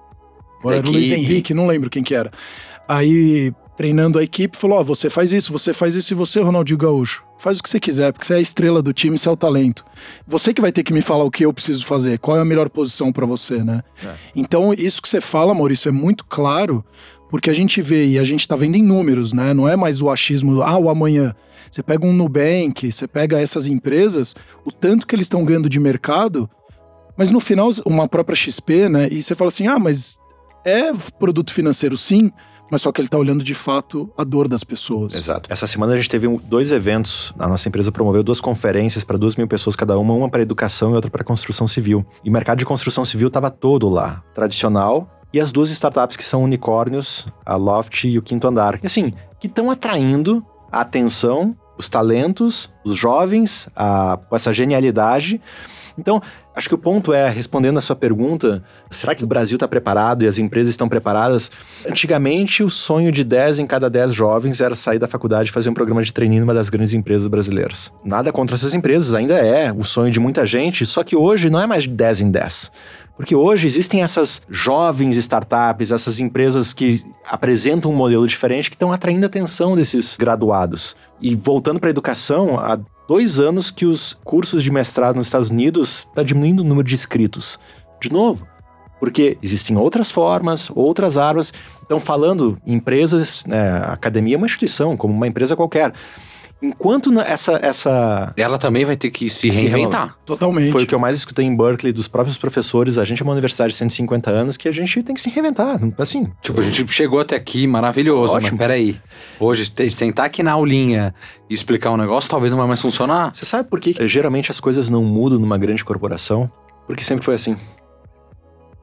era o Luiz Henrique, não lembro quem que era. Aí treinando a equipe, falou: Ó, oh, você faz isso, você faz isso e você, Ronaldinho Gaúcho. Faz o que você quiser, porque você é a estrela do time, você é o talento. Você que vai ter que me falar o que eu preciso fazer, qual é a melhor posição para você, né? É. Então, isso que você fala, Maurício, é muito claro, porque a gente vê e a gente tá vendo em números, né? Não é mais o achismo, ah, o amanhã. Você pega um Nubank, você pega essas empresas, o tanto que eles estão ganhando de mercado, mas no final, uma própria XP, né? E você fala assim, ah, mas é produto financeiro sim, mas só que ele está olhando de fato a dor das pessoas. Exato. Essa semana a gente teve dois eventos. A nossa empresa promoveu duas conferências para duas mil pessoas cada uma, uma para educação e outra para construção civil. E o mercado de construção civil estava todo lá. Tradicional, e as duas startups que são unicórnios, a Loft e o Quinto Andar. E assim, que estão atraindo a atenção, os talentos, os jovens, a, essa genialidade. Então, Acho que o ponto é, respondendo a sua pergunta, será que o Brasil está preparado e as empresas estão preparadas? Antigamente, o sonho de 10 em cada 10 jovens era sair da faculdade e fazer um programa de treininho numa das grandes empresas brasileiras. Nada contra essas empresas, ainda é o sonho de muita gente, só que hoje não é mais de 10 em 10. Porque hoje existem essas jovens startups, essas empresas que apresentam um modelo diferente que estão atraindo a atenção desses graduados. E voltando para a educação, a dois anos que os cursos de mestrado nos Estados Unidos está diminuindo o número de inscritos. De novo, porque existem outras formas, outras armas. Então, falando em empresas, né, academia é uma instituição, como uma empresa qualquer. Enquanto essa, essa. Ela também vai ter que se reinventar. Totalmente. Foi o que eu mais escutei em Berkeley dos próprios professores. A gente é uma universidade de 150 anos que a gente tem que se reinventar. Assim. Tipo, a gente chegou até aqui maravilhoso, Ótimo. mas peraí. Hoje, sentar aqui na aulinha e explicar um negócio talvez não vai mais funcionar. Você sabe por que geralmente as coisas não mudam numa grande corporação? Porque sempre foi assim.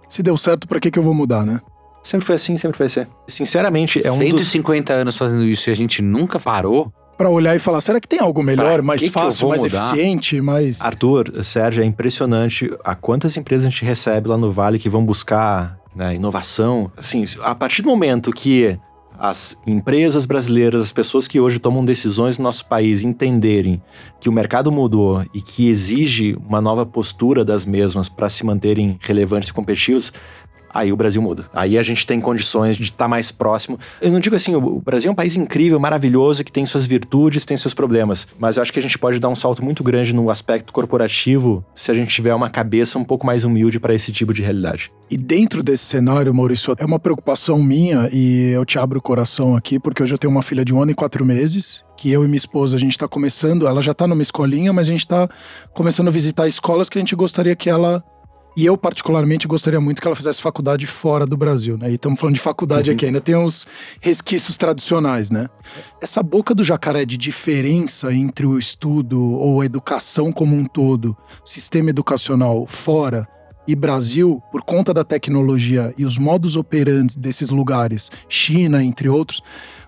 Se deu certo, para que, que eu vou mudar, né? Sempre foi assim, sempre vai ser. Sinceramente, é um 150 dos... anos fazendo isso e a gente nunca parou para olhar e falar: será que tem algo melhor, pra mais fácil, mais mudar? eficiente, mais. Arthur, Sérgio, é impressionante a quantas empresas a gente recebe lá no Vale que vão buscar né, inovação. Assim, a partir do momento que as empresas brasileiras, as pessoas que hoje tomam decisões no nosso país entenderem que o mercado mudou e que exige uma nova postura das mesmas para se manterem relevantes e competitivos, aí o Brasil muda. Aí a gente tem condições de estar tá mais próximo. Eu não digo assim, o Brasil é um país incrível, maravilhoso, que tem suas virtudes, tem seus problemas, mas eu acho que a gente pode dar um salto muito grande no aspecto corporativo se a gente tiver uma cabeça um pouco mais humilde para esse tipo de realidade. E dentro desse cenário, Maurício, é uma preocupação minha e eu te abro o coração aqui, porque eu já tenho uma filha de um ano e quatro meses, que eu e minha esposa, a gente está começando, ela já está numa escolinha, mas a gente está começando a visitar escolas que a gente gostaria que ela e eu, particularmente, gostaria muito que ela fizesse faculdade fora do Brasil, né? E estamos falando de faculdade uhum. aqui, ainda tem uns resquícios tradicionais, né? Essa boca do jacaré de diferença entre o estudo ou a educação como um todo, sistema educacional fora e Brasil, por conta da tecnologia e os modos operantes desses lugares, China, entre outros,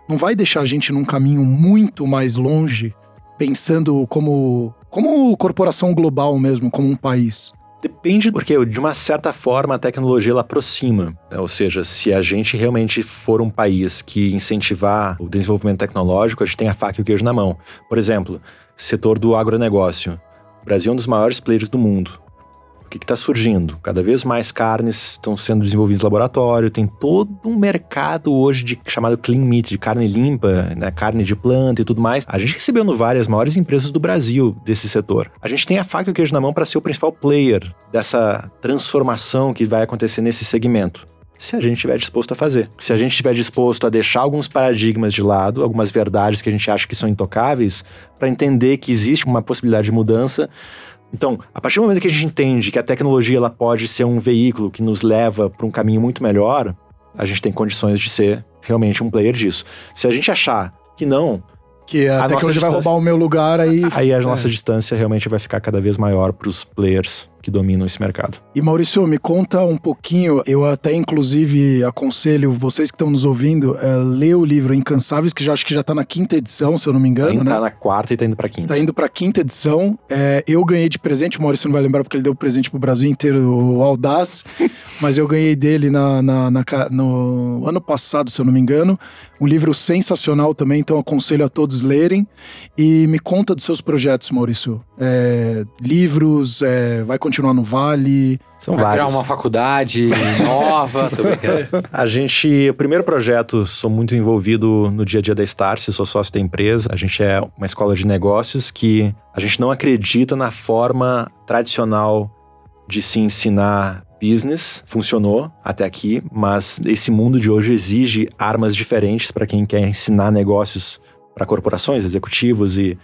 não vai deixar a gente num caminho muito mais longe, pensando como, como corporação global mesmo, como um país. Depende, porque de uma certa forma a tecnologia ela aproxima. Né? Ou seja, se a gente realmente for um país que incentivar o desenvolvimento tecnológico, a gente tem a faca e o queijo na mão. Por exemplo, setor do agronegócio. O Brasil é um dos maiores players do mundo. O que está surgindo? Cada vez mais carnes estão sendo desenvolvidas em laboratório, tem todo um mercado hoje de chamado clean meat, de carne limpa, né, carne de planta e tudo mais. A gente recebeu no Vale as maiores empresas do Brasil desse setor. A gente tem a faca e o queijo na mão para ser o principal player dessa transformação que vai acontecer nesse segmento se a gente estiver disposto a fazer. Se a gente estiver disposto a deixar alguns paradigmas de lado, algumas verdades que a gente acha que são intocáveis, para entender que existe uma possibilidade de mudança, então, a partir do momento que a gente entende que a tecnologia ela pode ser um veículo que nos leva para um caminho muito melhor, a gente tem condições de ser realmente um player disso. Se a gente achar que não, que a, a tecnologia vai roubar o meu lugar aí. Aí a é. nossa distância realmente vai ficar cada vez maior para os players que dominam esse mercado. E Maurício, me conta um pouquinho, eu até inclusive aconselho vocês que estão nos ouvindo, é, ler o livro Incansáveis, que já acho que já está na quinta edição, se eu não me engano, Ainda né? Tá na quarta e tá indo para quinta. Tá indo para quinta edição. É, eu ganhei de presente, o Maurício não vai lembrar porque ele deu presente pro Brasil inteiro, o Audaz, mas eu ganhei dele na, na, na, no ano passado, se eu não me engano. Um livro sensacional também, então aconselho a todos lerem. E me conta dos seus projetos, Maurício. É, livros, é, vai continuar no Vale? São vários. criar uma faculdade nova, tô brincando. A gente, o primeiro projeto, sou muito envolvido no dia a dia da Starce, sou sócio da empresa. A gente é uma escola de negócios que a gente não acredita na forma tradicional de se ensinar business funcionou até aqui, mas esse mundo de hoje exige armas diferentes para quem quer ensinar negócios para corporações, executivos e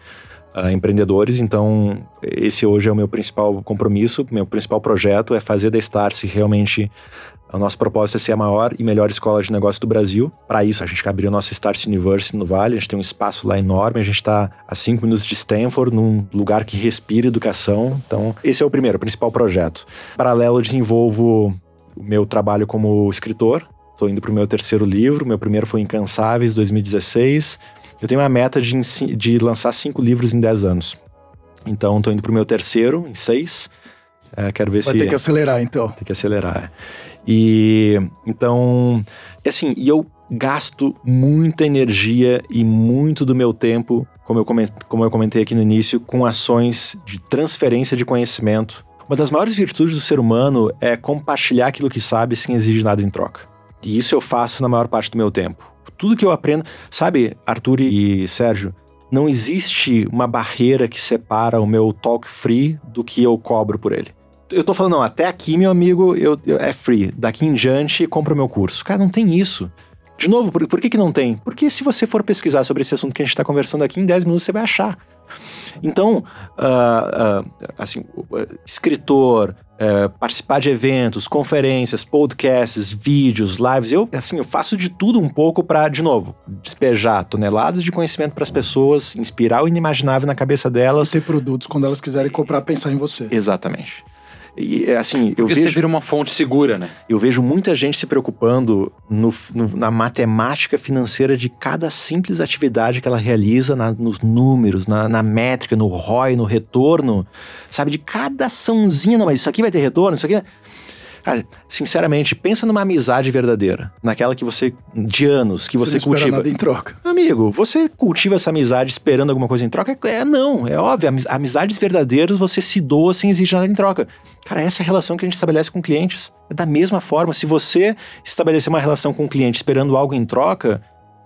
uh, empreendedores. Então, esse hoje é o meu principal compromisso, meu principal projeto é fazer da Starse realmente O nosso propósito é ser a maior e melhor escola de negócio do Brasil. Para isso, a gente abriu a nossa Stars University no Vale. A gente tem um espaço lá enorme. A gente está a cinco minutos de Stanford, num lugar que respira educação. Então, esse é o primeiro, o principal projeto. Paralelo, desenvolvo o meu trabalho como escritor. Estou indo para o meu terceiro livro. Meu primeiro foi Incansáveis, 2016. Eu tenho uma meta de, de lançar cinco livros em dez anos. Então, estou indo para o meu terceiro, em seis. É, quero ver Vai se. ter que acelerar, então. Tem que acelerar. E então, assim, e eu gasto muita energia e muito do meu tempo, como eu, comentei, como eu comentei aqui no início, com ações de transferência de conhecimento. Uma das maiores virtudes do ser humano é compartilhar aquilo que sabe sem exigir nada em troca. E isso eu faço na maior parte do meu tempo. Tudo que eu aprendo, sabe, Arthur e Sérgio, não existe uma barreira que separa o meu talk free do que eu cobro por ele eu tô falando, não, até aqui, meu amigo, eu, eu é free. Daqui em diante, compra o meu curso. Cara, não tem isso. De novo, por, por que, que não tem? Porque se você for pesquisar sobre esse assunto que a gente está conversando aqui, em 10 minutos você vai achar. Então, uh, uh, assim, escritor, uh, participar de eventos, conferências, podcasts, vídeos, lives, eu, assim, eu faço de tudo um pouco para, de novo, despejar toneladas de conhecimento para as pessoas, inspirar o inimaginável na cabeça delas. E ter produtos quando elas quiserem comprar, pensar em você. Exatamente. E assim, eu Porque vejo, você vira uma fonte segura, né? Eu vejo muita gente se preocupando no, no, na matemática financeira de cada simples atividade que ela realiza, na, nos números, na, na, métrica, no ROI, no retorno, sabe? De cada açãozinha, não, mas isso aqui vai ter retorno, isso aqui. Cara, sinceramente, pensa numa amizade verdadeira. Naquela que você. de anos, que você, você não cultiva. nada em troca. Amigo, você cultiva essa amizade esperando alguma coisa em troca? É, não, é óbvio. Amizades verdadeiras você se doa sem exigir nada em troca. Cara, essa é a relação que a gente estabelece com clientes. É da mesma forma, se você estabelecer uma relação com o cliente esperando algo em troca,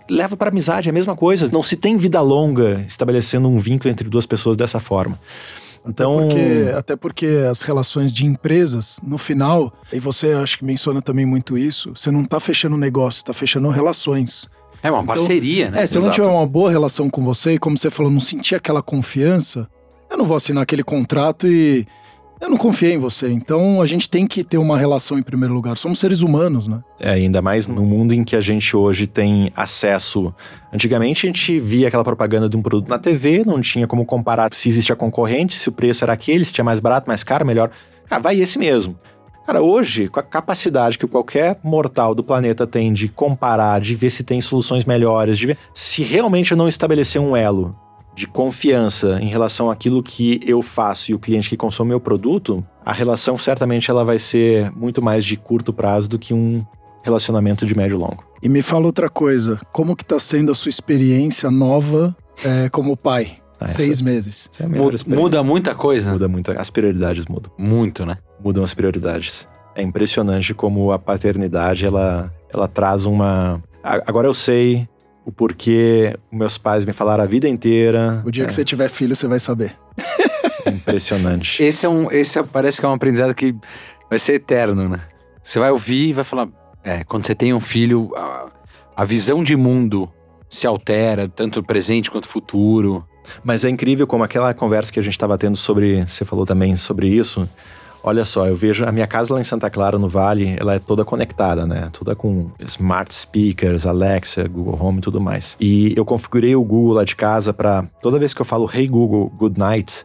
leva para amizade, é a mesma coisa. Não se tem vida longa estabelecendo um vínculo entre duas pessoas dessa forma. Então, até porque, até porque as relações de empresas, no final, e você acho que menciona também muito isso, você não está fechando negócio, está fechando relações. É uma então, parceria, né? É, se Exato. eu não tiver uma boa relação com você e como você falou, não sentir aquela confiança, eu não vou assinar aquele contrato e eu não confiei em você. Então a gente tem que ter uma relação em primeiro lugar. Somos seres humanos, né? É, ainda mais no mundo em que a gente hoje tem acesso. Antigamente a gente via aquela propaganda de um produto na TV, não tinha como comparar se existia concorrente, se o preço era aquele, se tinha mais barato, mais caro, melhor. Ah, vai esse mesmo. Cara, hoje, com a capacidade que qualquer mortal do planeta tem de comparar, de ver se tem soluções melhores, de ver se realmente não estabelecer um elo de confiança em relação àquilo que eu faço e o cliente que consome meu produto, a relação certamente ela vai ser muito mais de curto prazo do que um relacionamento de médio e longo. E me fala outra coisa, como que está sendo a sua experiência nova é, como pai? Ah, Seis meses. É muda muita coisa? Muda muito. As prioridades mudam. Muito, né? Mudam as prioridades. É impressionante como a paternidade, ela, ela traz uma... Agora eu sei o porquê meus pais me falaram a vida inteira. O dia é. que você tiver filho, você vai saber. Impressionante. Esse é um, esse é, parece que é um aprendizado que vai ser eterno, né? Você vai ouvir e vai falar, é, quando você tem um filho, a, a visão de mundo se altera, tanto presente quanto futuro. Mas é incrível como aquela conversa que a gente estava tendo sobre, você falou também sobre isso, Olha só, eu vejo a minha casa lá em Santa Clara, no Vale, ela é toda conectada, né? Toda com smart speakers, Alexa, Google Home e tudo mais. E eu configurei o Google lá de casa para toda vez que eu falo Hey Google, Good Night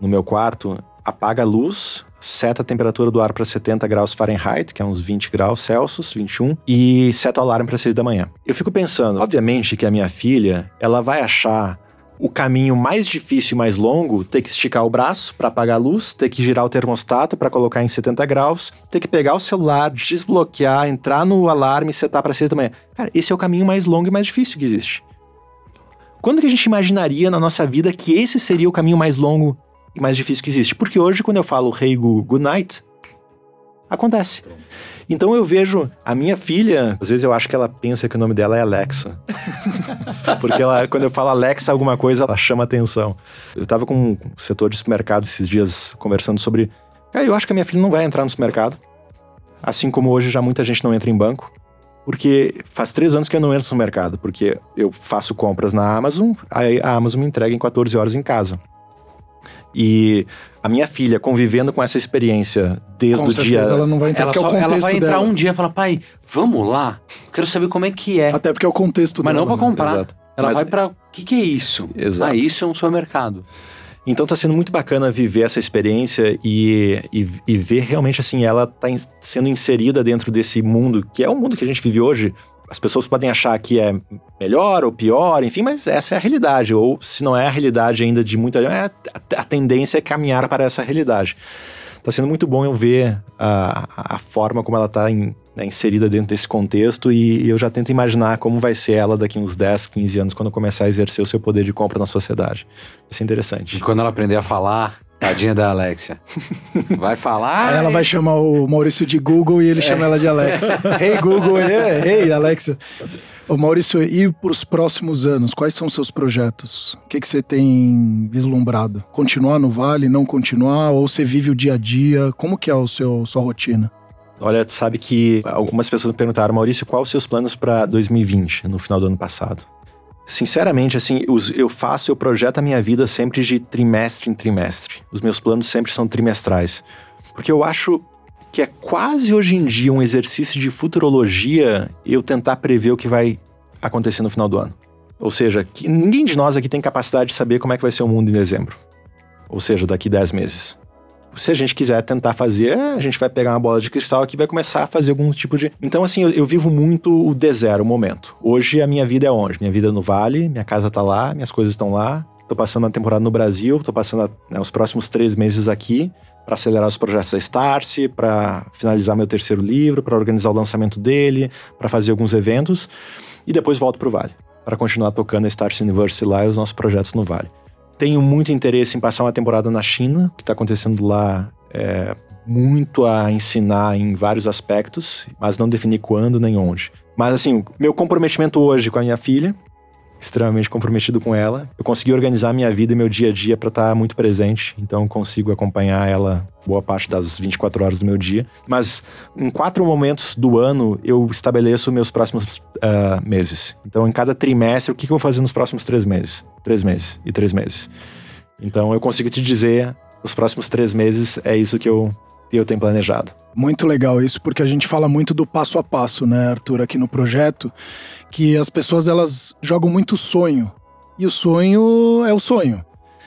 no meu quarto, apaga a luz, seta a temperatura do ar para 70 graus Fahrenheit, que é uns 20 graus Celsius, 21, e seta o alarme para 6 da manhã. Eu fico pensando, obviamente que a minha filha, ela vai achar o caminho mais difícil e mais longo, ter que esticar o braço para apagar a luz, ter que girar o termostato para colocar em 70 graus, ter que pegar o celular, desbloquear, entrar no alarme e setar para 6 da manhã. Cara, esse é o caminho mais longo e mais difícil que existe. Quando que a gente imaginaria na nossa vida que esse seria o caminho mais longo e mais difícil que existe? Porque hoje, quando eu falo Hey Google, Good Night, acontece. Então eu vejo a minha filha, às vezes eu acho que ela pensa que o nome dela é Alexa. Porque ela, quando eu falo Alexa alguma coisa, ela chama atenção. Eu tava com o setor de supermercado esses dias conversando sobre. Ah, eu acho que a minha filha não vai entrar no supermercado. Assim como hoje já muita gente não entra em banco. Porque faz três anos que eu não entro no mercado, porque eu faço compras na Amazon, aí a Amazon me entrega em 14 horas em casa. E a minha filha convivendo com essa experiência desde Com o dia. ela não vai entrar, Ela, é o só- ela contexto vai entrar dela. um dia e falar, pai, vamos lá? Quero saber como é que é. Até porque é o contexto Mas dela. não pra né? comprar. Exato. Ela Mas- vai pra. O que, que é isso? Exato. Ah, isso é um supermercado. Então tá sendo muito bacana viver essa experiência e, e, e ver realmente assim, ela tá in- sendo inserida dentro desse mundo, que é o mundo que a gente vive hoje. As pessoas podem achar que é melhor ou pior, enfim, mas essa é a realidade. Ou se não é a realidade ainda de muita gente, é a, tendência é caminhar para essa realidade. Tá sendo muito bom eu ver a, a forma como ela tá em- né, inserida dentro desse contexto e eu já tento imaginar como vai ser ela daqui uns 10, 15 anos, quando começar a exercer o seu poder de compra na sociedade. Isso é interessante. E quando ela aprender a falar, tadinha da Alexia. Vai falar. Aí ela vai chamar o Maurício de Google e ele chama ela de Alexa. hey Google, ele é, hey Alexa. Ô Maurício, e para os próximos anos, quais são seus projetos? O que, que você tem vislumbrado? Continuar no Vale, não continuar? Ou você vive o dia a dia? Como que é o seu sua rotina? Olha, tu sabe que algumas pessoas me perguntaram, Maurício, quais os seus planos para 2020, no final do ano passado? Sinceramente, assim, eu faço, eu projeto a minha vida sempre de trimestre em trimestre. Os meus planos sempre são trimestrais. Porque eu acho que é quase hoje em dia um exercício de futurologia eu tentar prever o que vai acontecer no final do ano. Ou seja, que ninguém de nós aqui tem capacidade de saber como é que vai ser o mundo em dezembro. Ou seja, daqui 10 meses. Se a gente quiser tentar fazer, a gente vai pegar uma bola de cristal aqui e vai começar a fazer algum tipo de. Então, assim, eu, eu vivo muito o D zero, o momento. Hoje a minha vida é onde? Minha vida é no Vale, minha casa tá lá, minhas coisas estão lá. Tô passando uma temporada no Brasil, tô passando né, os próximos três meses aqui para acelerar os projetos da Starse, para finalizar meu terceiro livro, para organizar o lançamento dele, para fazer alguns eventos e depois volto pro Vale para continuar tocando a Starse University lá e os nossos projetos no Vale. Tenho muito interesse em passar uma temporada na China, que está acontecendo lá é muito a ensinar em vários aspectos, mas não definir quando nem onde. Mas assim, meu comprometimento hoje com a minha filha, extremamente comprometido com ela, eu consegui organizar minha vida e meu dia a dia para estar muito presente, então consigo acompanhar ela boa parte das 24 horas do meu dia. Mas em quatro momentos do ano eu estabeleço meus próximos ah, meses. Então, em cada trimestre, o que que eu vou fazer nos próximos três meses? Três meses e três meses. Então, eu consigo te dizer, os próximos três meses é isso que eu, eu tenho planejado. Muito legal isso, porque a gente fala muito do passo a passo, né, Arthur, aqui no projeto, que as pessoas elas jogam muito sonho. E o sonho é o sonho.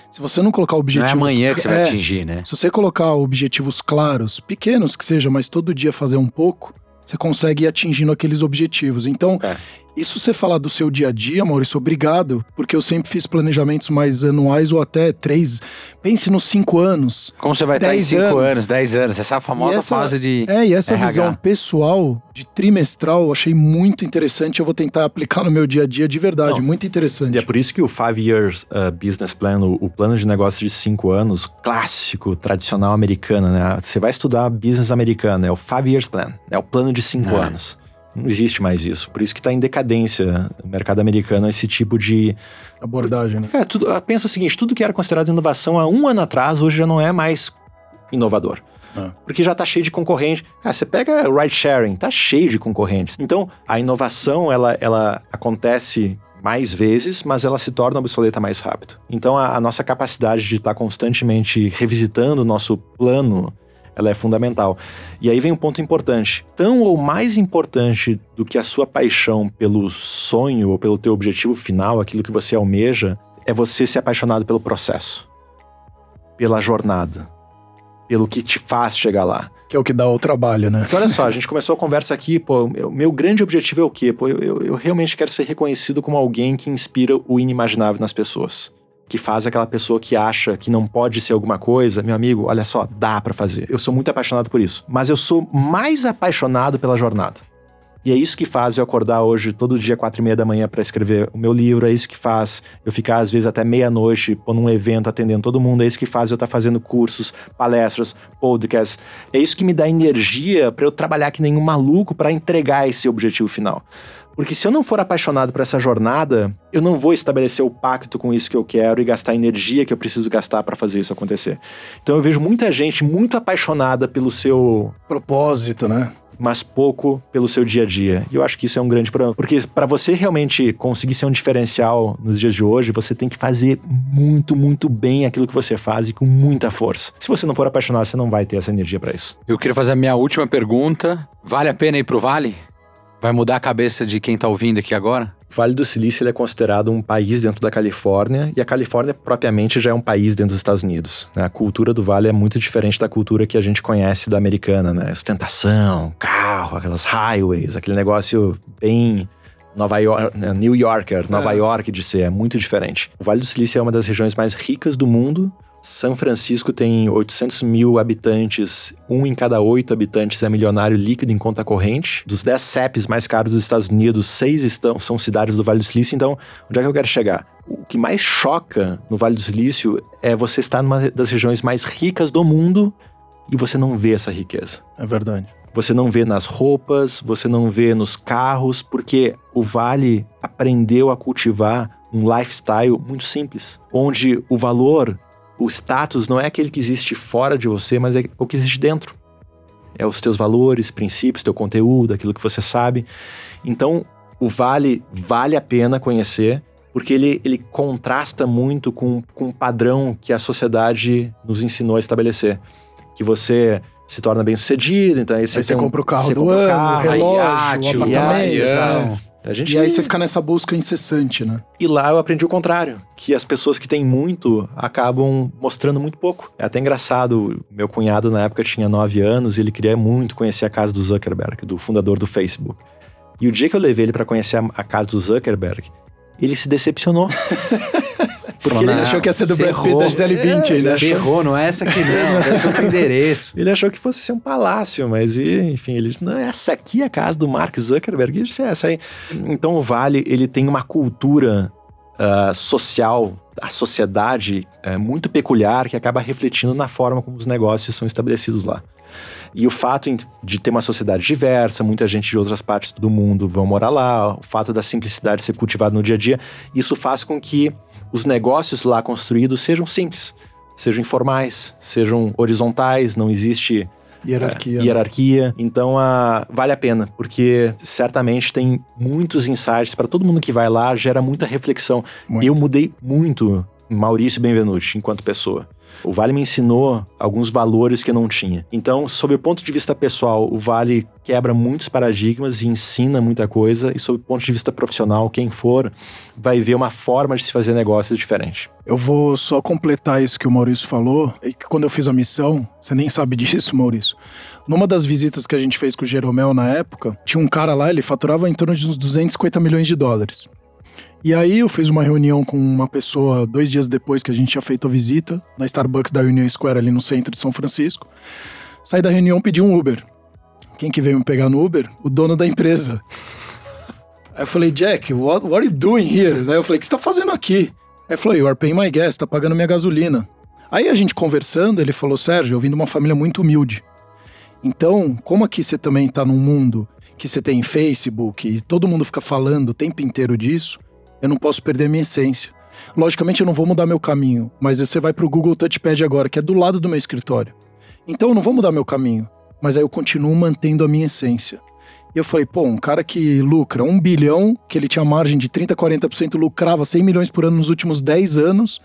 Se você não colocar Não é objetivos. amanhã que você vai É, atingir, né? Se você colocar objetivos claros, pequenos que sejam, mas todo dia fazer um pouco, você consegue ir atingindo aqueles objetivos. Então, É. isso você falar do seu dia a dia, Maurício, obrigado, porque eu sempre fiz planejamentos mais anuais ou até três. Pense nos cinco anos. Como você vai estar em 10 5 anos. anos, 10 anos? Essa é famosa essa- fase de. É, e essa RH. visão pessoal de trimestral eu achei muito interessante. Eu vou tentar aplicar no meu dia a dia de verdade. Não. Muito interessante. E é por isso que o Five Years uh, Business Plan, o, o plano de negócio de cinco anos, clássico, tradicional americano, né? Você vai estudar business americano, é o Five Years Plan, é o plano de cinco É. anos. Não existe mais isso. Por isso que está em decadência o mercado americano, esse tipo de. Abordagem, né? É, tudo, ah, pensa o seguinte: tudo que era considerado inovação há um ano atrás, hoje já não é mais inovador. Ah. Porque já tá cheio de concorrente. Ah, você pega ride sharing, tá cheio de concorrentes. Então, a inovação, ela, ela acontece mais vezes, mas ela se torna obsoleta mais rápido. Então, a, a nossa capacidade de estar constantemente revisitando o nosso plano, ela é fundamental. E aí vem um ponto importante. Tão ou mais importante do que a sua paixão pelo sonho ou pelo teu objetivo final, aquilo que você almeja, é você ser apaixonado pelo processo, pela jornada, pelo que te faz chegar lá. Que é o que dá o trabalho, né? Porque olha só, a gente começou a conversa aqui, pô, meu, meu grande objetivo é o quê? Pô, eu, eu, eu realmente quero ser reconhecido como alguém que inspira o inimaginável nas pessoas. Que faz aquela pessoa que acha que não pode ser alguma coisa. Meu amigo, olha só, dá pra fazer. Eu sou muito apaixonado por isso. Mas eu sou mais apaixonado pela jornada. E é isso que faz eu acordar hoje, todo dia, quatro e meia da manhã, para escrever o meu livro. É isso que faz eu ficar, às vezes, até meia-noite, por um evento, atendendo todo mundo. É isso que faz eu estar fazendo cursos, palestras, podcasts. É isso que me dá energia para eu trabalhar que nem um maluco para entregar esse objetivo final. Porque se eu não for apaixonado por essa jornada, eu não vou estabelecer o pacto com isso que eu quero e gastar a energia que eu preciso gastar para fazer isso acontecer. Então eu vejo muita gente muito apaixonada pelo seu Propósito, né? Mas pouco pelo seu dia a dia. E eu acho que isso é um grande problema, porque para você realmente conseguir ser um diferencial nos dias de hoje, você tem que fazer muito, muito bem aquilo que você faz e com muita força. Se você não for apaixonado, você não vai ter essa energia para isso. Eu queria fazer a minha última pergunta. Vale a pena ir pro Vale? Vai mudar a cabeça de quem tá ouvindo aqui agora? O Vale do Silício é considerado um país dentro da Califórnia, e a Califórnia propriamente já é um país dentro dos Estados Unidos. Né? A cultura do Vale é muito diferente da cultura que a gente conhece da americana, né? Ostentação, carro, aquelas highways, aquele negócio bem Nova York, né? New Yorker, Nova é. York de ser, é muito diferente. O Vale do Silício é uma das regiões mais ricas do mundo são Francisco tem 800 mil habitantes, um em cada oito habitantes é milionário líquido em conta corrente. Dos 10 CEPs mais caros dos Estados Unidos, seis estão, são cidades do Vale do Silício. Então, onde é que eu quero chegar? O que mais choca no Vale do Silício é você estar numa das regiões mais ricas do mundo e você não vê essa riqueza. É verdade. Você não vê nas roupas, você não vê nos carros, porque o Vale aprendeu a cultivar um lifestyle muito simples, onde o valor o status não é aquele que existe fora de você, mas é o que existe dentro. É os teus valores, princípios, teu conteúdo, aquilo que você sabe. Então, o Vale vale a pena conhecer, porque ele, ele contrasta muito com, com um padrão que a sociedade nos ensinou a estabelecer. Que você se torna bem sucedido, então aí você, aí você compra o carro do ano, carro, relógio, iate, o apartamento. A gente... E aí você fica nessa busca incessante, né? E lá eu aprendi o contrário, que as pessoas que têm muito acabam mostrando muito pouco. É até engraçado, meu cunhado na época tinha 9 anos e ele queria muito conhecer a casa do Zuckerberg, do fundador do Facebook. E o dia que eu levei ele para conhecer a, a casa do Zuckerberg, ele se decepcionou. Porque ele achou que ia ser do Brad Pitt da Gisele Bündchen. É, ele achou... errou, não é essa aqui não, é outro endereço. Ele achou que fosse ser um palácio, mas enfim, ele disse, não, essa aqui é a casa do Mark Zuckerberg. Ele disse, é essa aí. Então o Vale, ele tem uma cultura uh, social, a sociedade uh, muito peculiar que acaba refletindo na forma como os negócios são estabelecidos lá. E o fato de ter uma sociedade diversa, muita gente de outras partes do mundo vão morar lá, o fato da simplicidade ser cultivada no dia a dia, isso faz com que os negócios lá construídos sejam simples, sejam informais, sejam horizontais, não existe Hierarquia. É, hierarquia. Então, uh, vale a pena, porque certamente tem muitos insights para todo mundo que vai lá, gera muita reflexão. Muito. Eu mudei muito Maurício Benvenuti enquanto pessoa. O Vale me ensinou alguns valores que eu não tinha. Então, sob o ponto de vista pessoal, o Vale quebra muitos paradigmas e ensina muita coisa. E sob o ponto de vista profissional, quem for vai ver uma forma de se fazer negócio diferente. Eu vou só completar isso que o Maurício falou. É que quando eu fiz a missão, você nem sabe disso, Maurício. Numa das visitas que a gente fez com o Jeromel na época, tinha um cara lá, ele faturava em torno de uns 250 milhões de dólares. E aí eu fiz uma reunião com uma pessoa dois dias depois que a gente tinha feito a visita, na Starbucks da Union Square, ali no centro de São Francisco. Saí da reunião, pedi um Uber. Quem que veio me pegar no Uber? O dono da empresa. Aí eu falei, Jack, what, what are you doing here? Aí eu falei, o que você tá fazendo aqui? Aí ele falou, you are paying my gas, tá pagando minha gasolina. Aí a gente conversando, ele falou, Sérgio, eu vim de uma família muito humilde. Então, como aqui você também tá num mundo que você tem Facebook e todo mundo fica falando o tempo inteiro disso, eu não posso perder minha essência. Logicamente eu não vou mudar meu caminho, mas você vai para o Google Touchpad agora, que é do lado do meu escritório. Então eu não vou mudar meu caminho, mas aí eu continuo mantendo a minha essência. E eu falei, pô, um cara que lucra um bilhão, que ele tinha margem de 30%, 40%, lucrava 100 milhões por ano nos últimos 10 anos,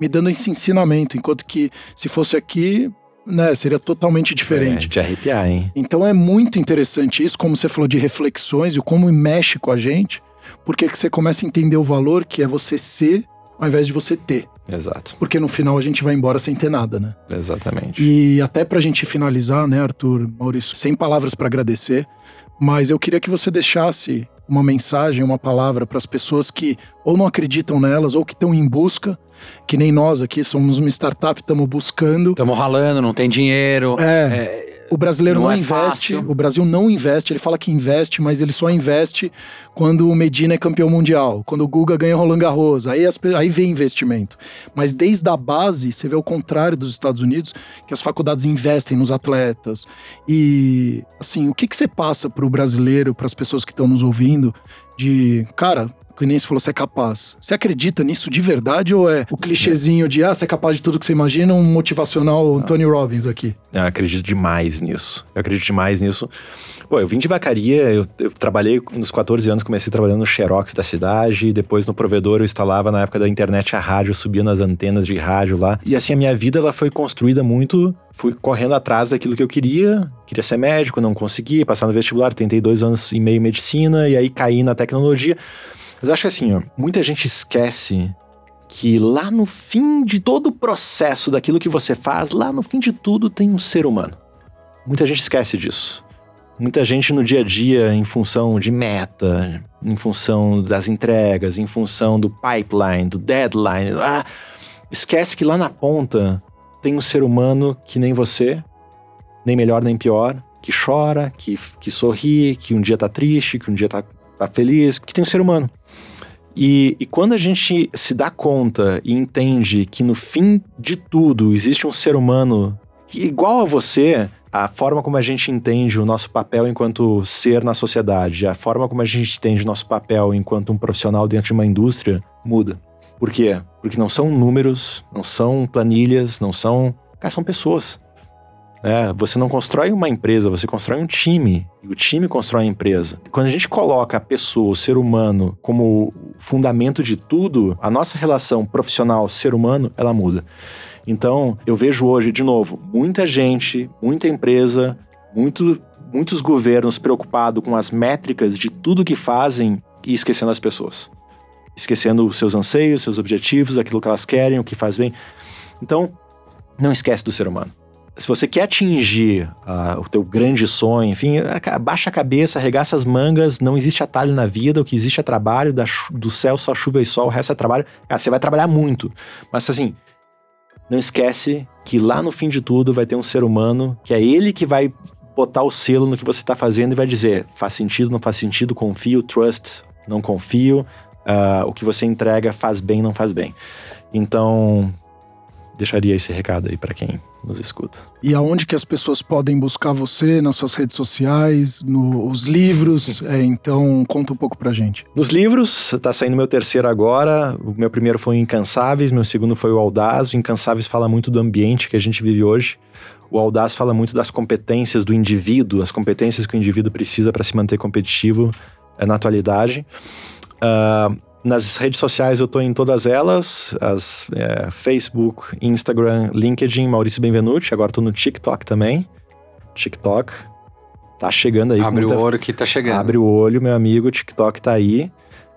me dando esse ensinamento, enquanto que se fosse aqui, né, seria totalmente diferente. É, de arrepiar, hein? Então é muito interessante isso, como você falou de reflexões e como mexe com a gente porque você começa a entender o valor que é você ser ao invés de você ter. Exato. Porque no final a gente vai embora sem ter nada, né? Exatamente. E até pra gente finalizar, né, Arthur, Maurício, sem palavras para agradecer, mas eu queria que você deixasse uma mensagem, uma palavra para as pessoas que ou não acreditam nelas ou que estão em busca, que nem nós aqui somos uma startup, estamos buscando. Estamos ralando, não tem dinheiro. É. o brasileiro não, não é investe, fácil. o Brasil não investe, ele fala que investe, mas ele só investe quando o Medina é campeão mundial, quando o Guga ganha Roland Garros, aí, as, aí vem investimento. Mas desde a base, você vê o contrário dos Estados Unidos, que as faculdades investem nos atletas. E, assim, o que, que você passa para o brasileiro, para as pessoas que estão nos ouvindo, de, cara, nem se falou, você é capaz. Você acredita nisso de verdade ou é o clichêzinho de, ah, você é capaz de tudo que você imagina, um motivacional Tony Robbins aqui? Eu acredito demais nisso. Eu acredito demais nisso. Pô, eu vim de vacaria, eu, eu, trabalhei nos 14 anos, comecei trabalhando no Xerox da cidade, depois no provedor eu instalava na época da internet a rádio, subia nas antenas de rádio lá. E assim, a minha vida ela foi construída muito, fui correndo atrás daquilo que eu queria, queria ser médico, não consegui, passar no vestibular, tentei dois anos e meio medicina, e aí caí na tecnologia. Mas acho que assim, ó, muita gente esquece que lá no fim de todo o processo daquilo que você faz, lá no fim de tudo tem um ser humano. Muita gente esquece disso. Muita gente no dia a dia, em função de meta, em função das entregas, em função do pipeline, do deadline, ah, esquece que lá na ponta tem um ser humano que nem você, nem melhor nem pior, que chora, que, que sorri, que um dia tá triste, que um dia tá, tá feliz, que tem um ser humano. E, e, quando a gente se dá conta e entende que no fim de tudo existe um ser humano igual a você, a forma como a gente entende o nosso papel enquanto ser na sociedade, a forma como a gente entende o nosso papel enquanto um profissional dentro de uma indústria muda. Por quê? Porque não são números, não são planilhas, não são. Cara, são pessoas. É, você não constrói uma empresa, você constrói um time. E o time constrói a empresa. Quando a gente coloca a pessoa, o ser humano, como fundamento de tudo, a nossa relação profissional-ser humano, ela muda. Então, eu vejo hoje, de novo, muita gente, muita empresa, muito, muitos governos preocupados com as métricas de tudo que fazem e esquecendo as pessoas. Esquecendo os seus anseios, seus objetivos, aquilo que elas querem, o que faz bem. Então, não esquece do ser humano. Se você quer atingir uh, o teu grande sonho, enfim, baixa a cabeça, arregaça as mangas, não existe atalho na vida, o que existe é trabalho, do céu só chuva e sol, o resto é trabalho. Cara, você vai trabalhar muito. Mas assim, não esquece que lá no fim de tudo vai ter um ser humano que é ele que vai botar o selo no que você está fazendo e vai dizer faz sentido, não faz sentido, confio, trust, não confio, uh, o que você entrega faz bem, não faz bem. Então, deixaria esse recado aí para quem nos escuta. E aonde que as pessoas podem buscar você nas suas redes sociais, nos livros? é, então conta um pouco pra gente. Nos livros, tá saindo meu terceiro agora. O meu primeiro foi o Incansáveis, meu segundo foi o Audaz. O Incansáveis fala muito do ambiente que a gente vive hoje. O Audaz fala muito das competências do indivíduo, as competências que o indivíduo precisa para se manter competitivo é, na atualidade. Uh, nas redes sociais eu estou em todas elas, as é, Facebook, Instagram, LinkedIn, Maurício Benvenuti. Agora estou no TikTok também. TikTok tá chegando aí. Abre muita... o olho que tá chegando. Abre o olho, meu amigo, o TikTok tá aí.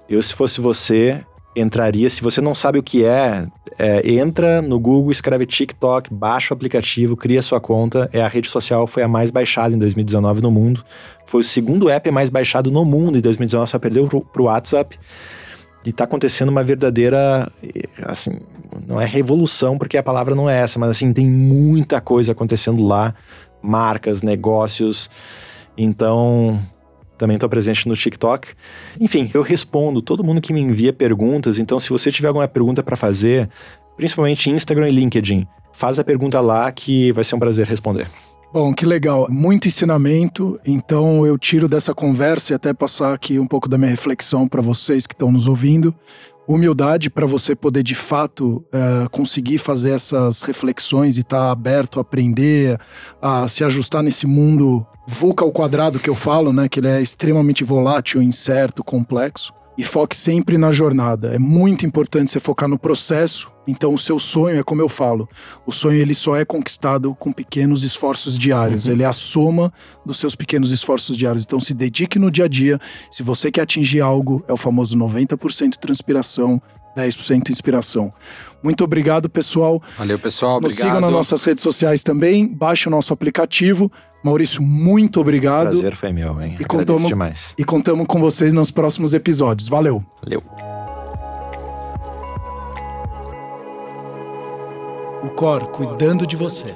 Eu, se fosse você, entraria. Se você não sabe o que é, é, entra no Google, escreve TikTok, baixa o aplicativo, cria sua conta. É a rede social, foi a mais baixada em 2019 no mundo. Foi o segundo app mais baixado no mundo em 2019, só perdeu pro, pro WhatsApp. E está acontecendo uma verdadeira, assim, não é revolução, porque a palavra não é essa, mas assim, tem muita coisa acontecendo lá, marcas, negócios. Então, também estou presente no TikTok. Enfim, eu respondo todo mundo que me envia perguntas. Então, se você tiver alguma pergunta para fazer, principalmente Instagram e LinkedIn, faz a pergunta lá que vai ser um prazer responder. Bom, que legal. Muito ensinamento. Então eu tiro dessa conversa e até passar aqui um pouco da minha reflexão para vocês que estão nos ouvindo. Humildade para você poder de fato uh, conseguir fazer essas reflexões e estar tá aberto a aprender, a se ajustar nesse mundo VUCA ao quadrado que eu falo, né? Que ele é extremamente volátil, incerto, complexo e foque sempre na jornada. É muito importante você focar no processo. Então, o seu sonho é como eu falo: o sonho ele só é conquistado com pequenos esforços diários. Uhum. Ele é a soma dos seus pequenos esforços diários. Então, se dedique no dia a dia. Se você quer atingir algo, é o famoso 90% transpiração, 10% inspiração. Muito obrigado, pessoal. Valeu, pessoal. Nos obrigado. sigam nas nossas redes sociais também. Baixe o nosso aplicativo. Maurício, muito obrigado. Prazer foi meu, hein? E contamos, demais. E contamos com vocês nos próximos episódios. Valeu. Valeu. O Cor cuidando de você.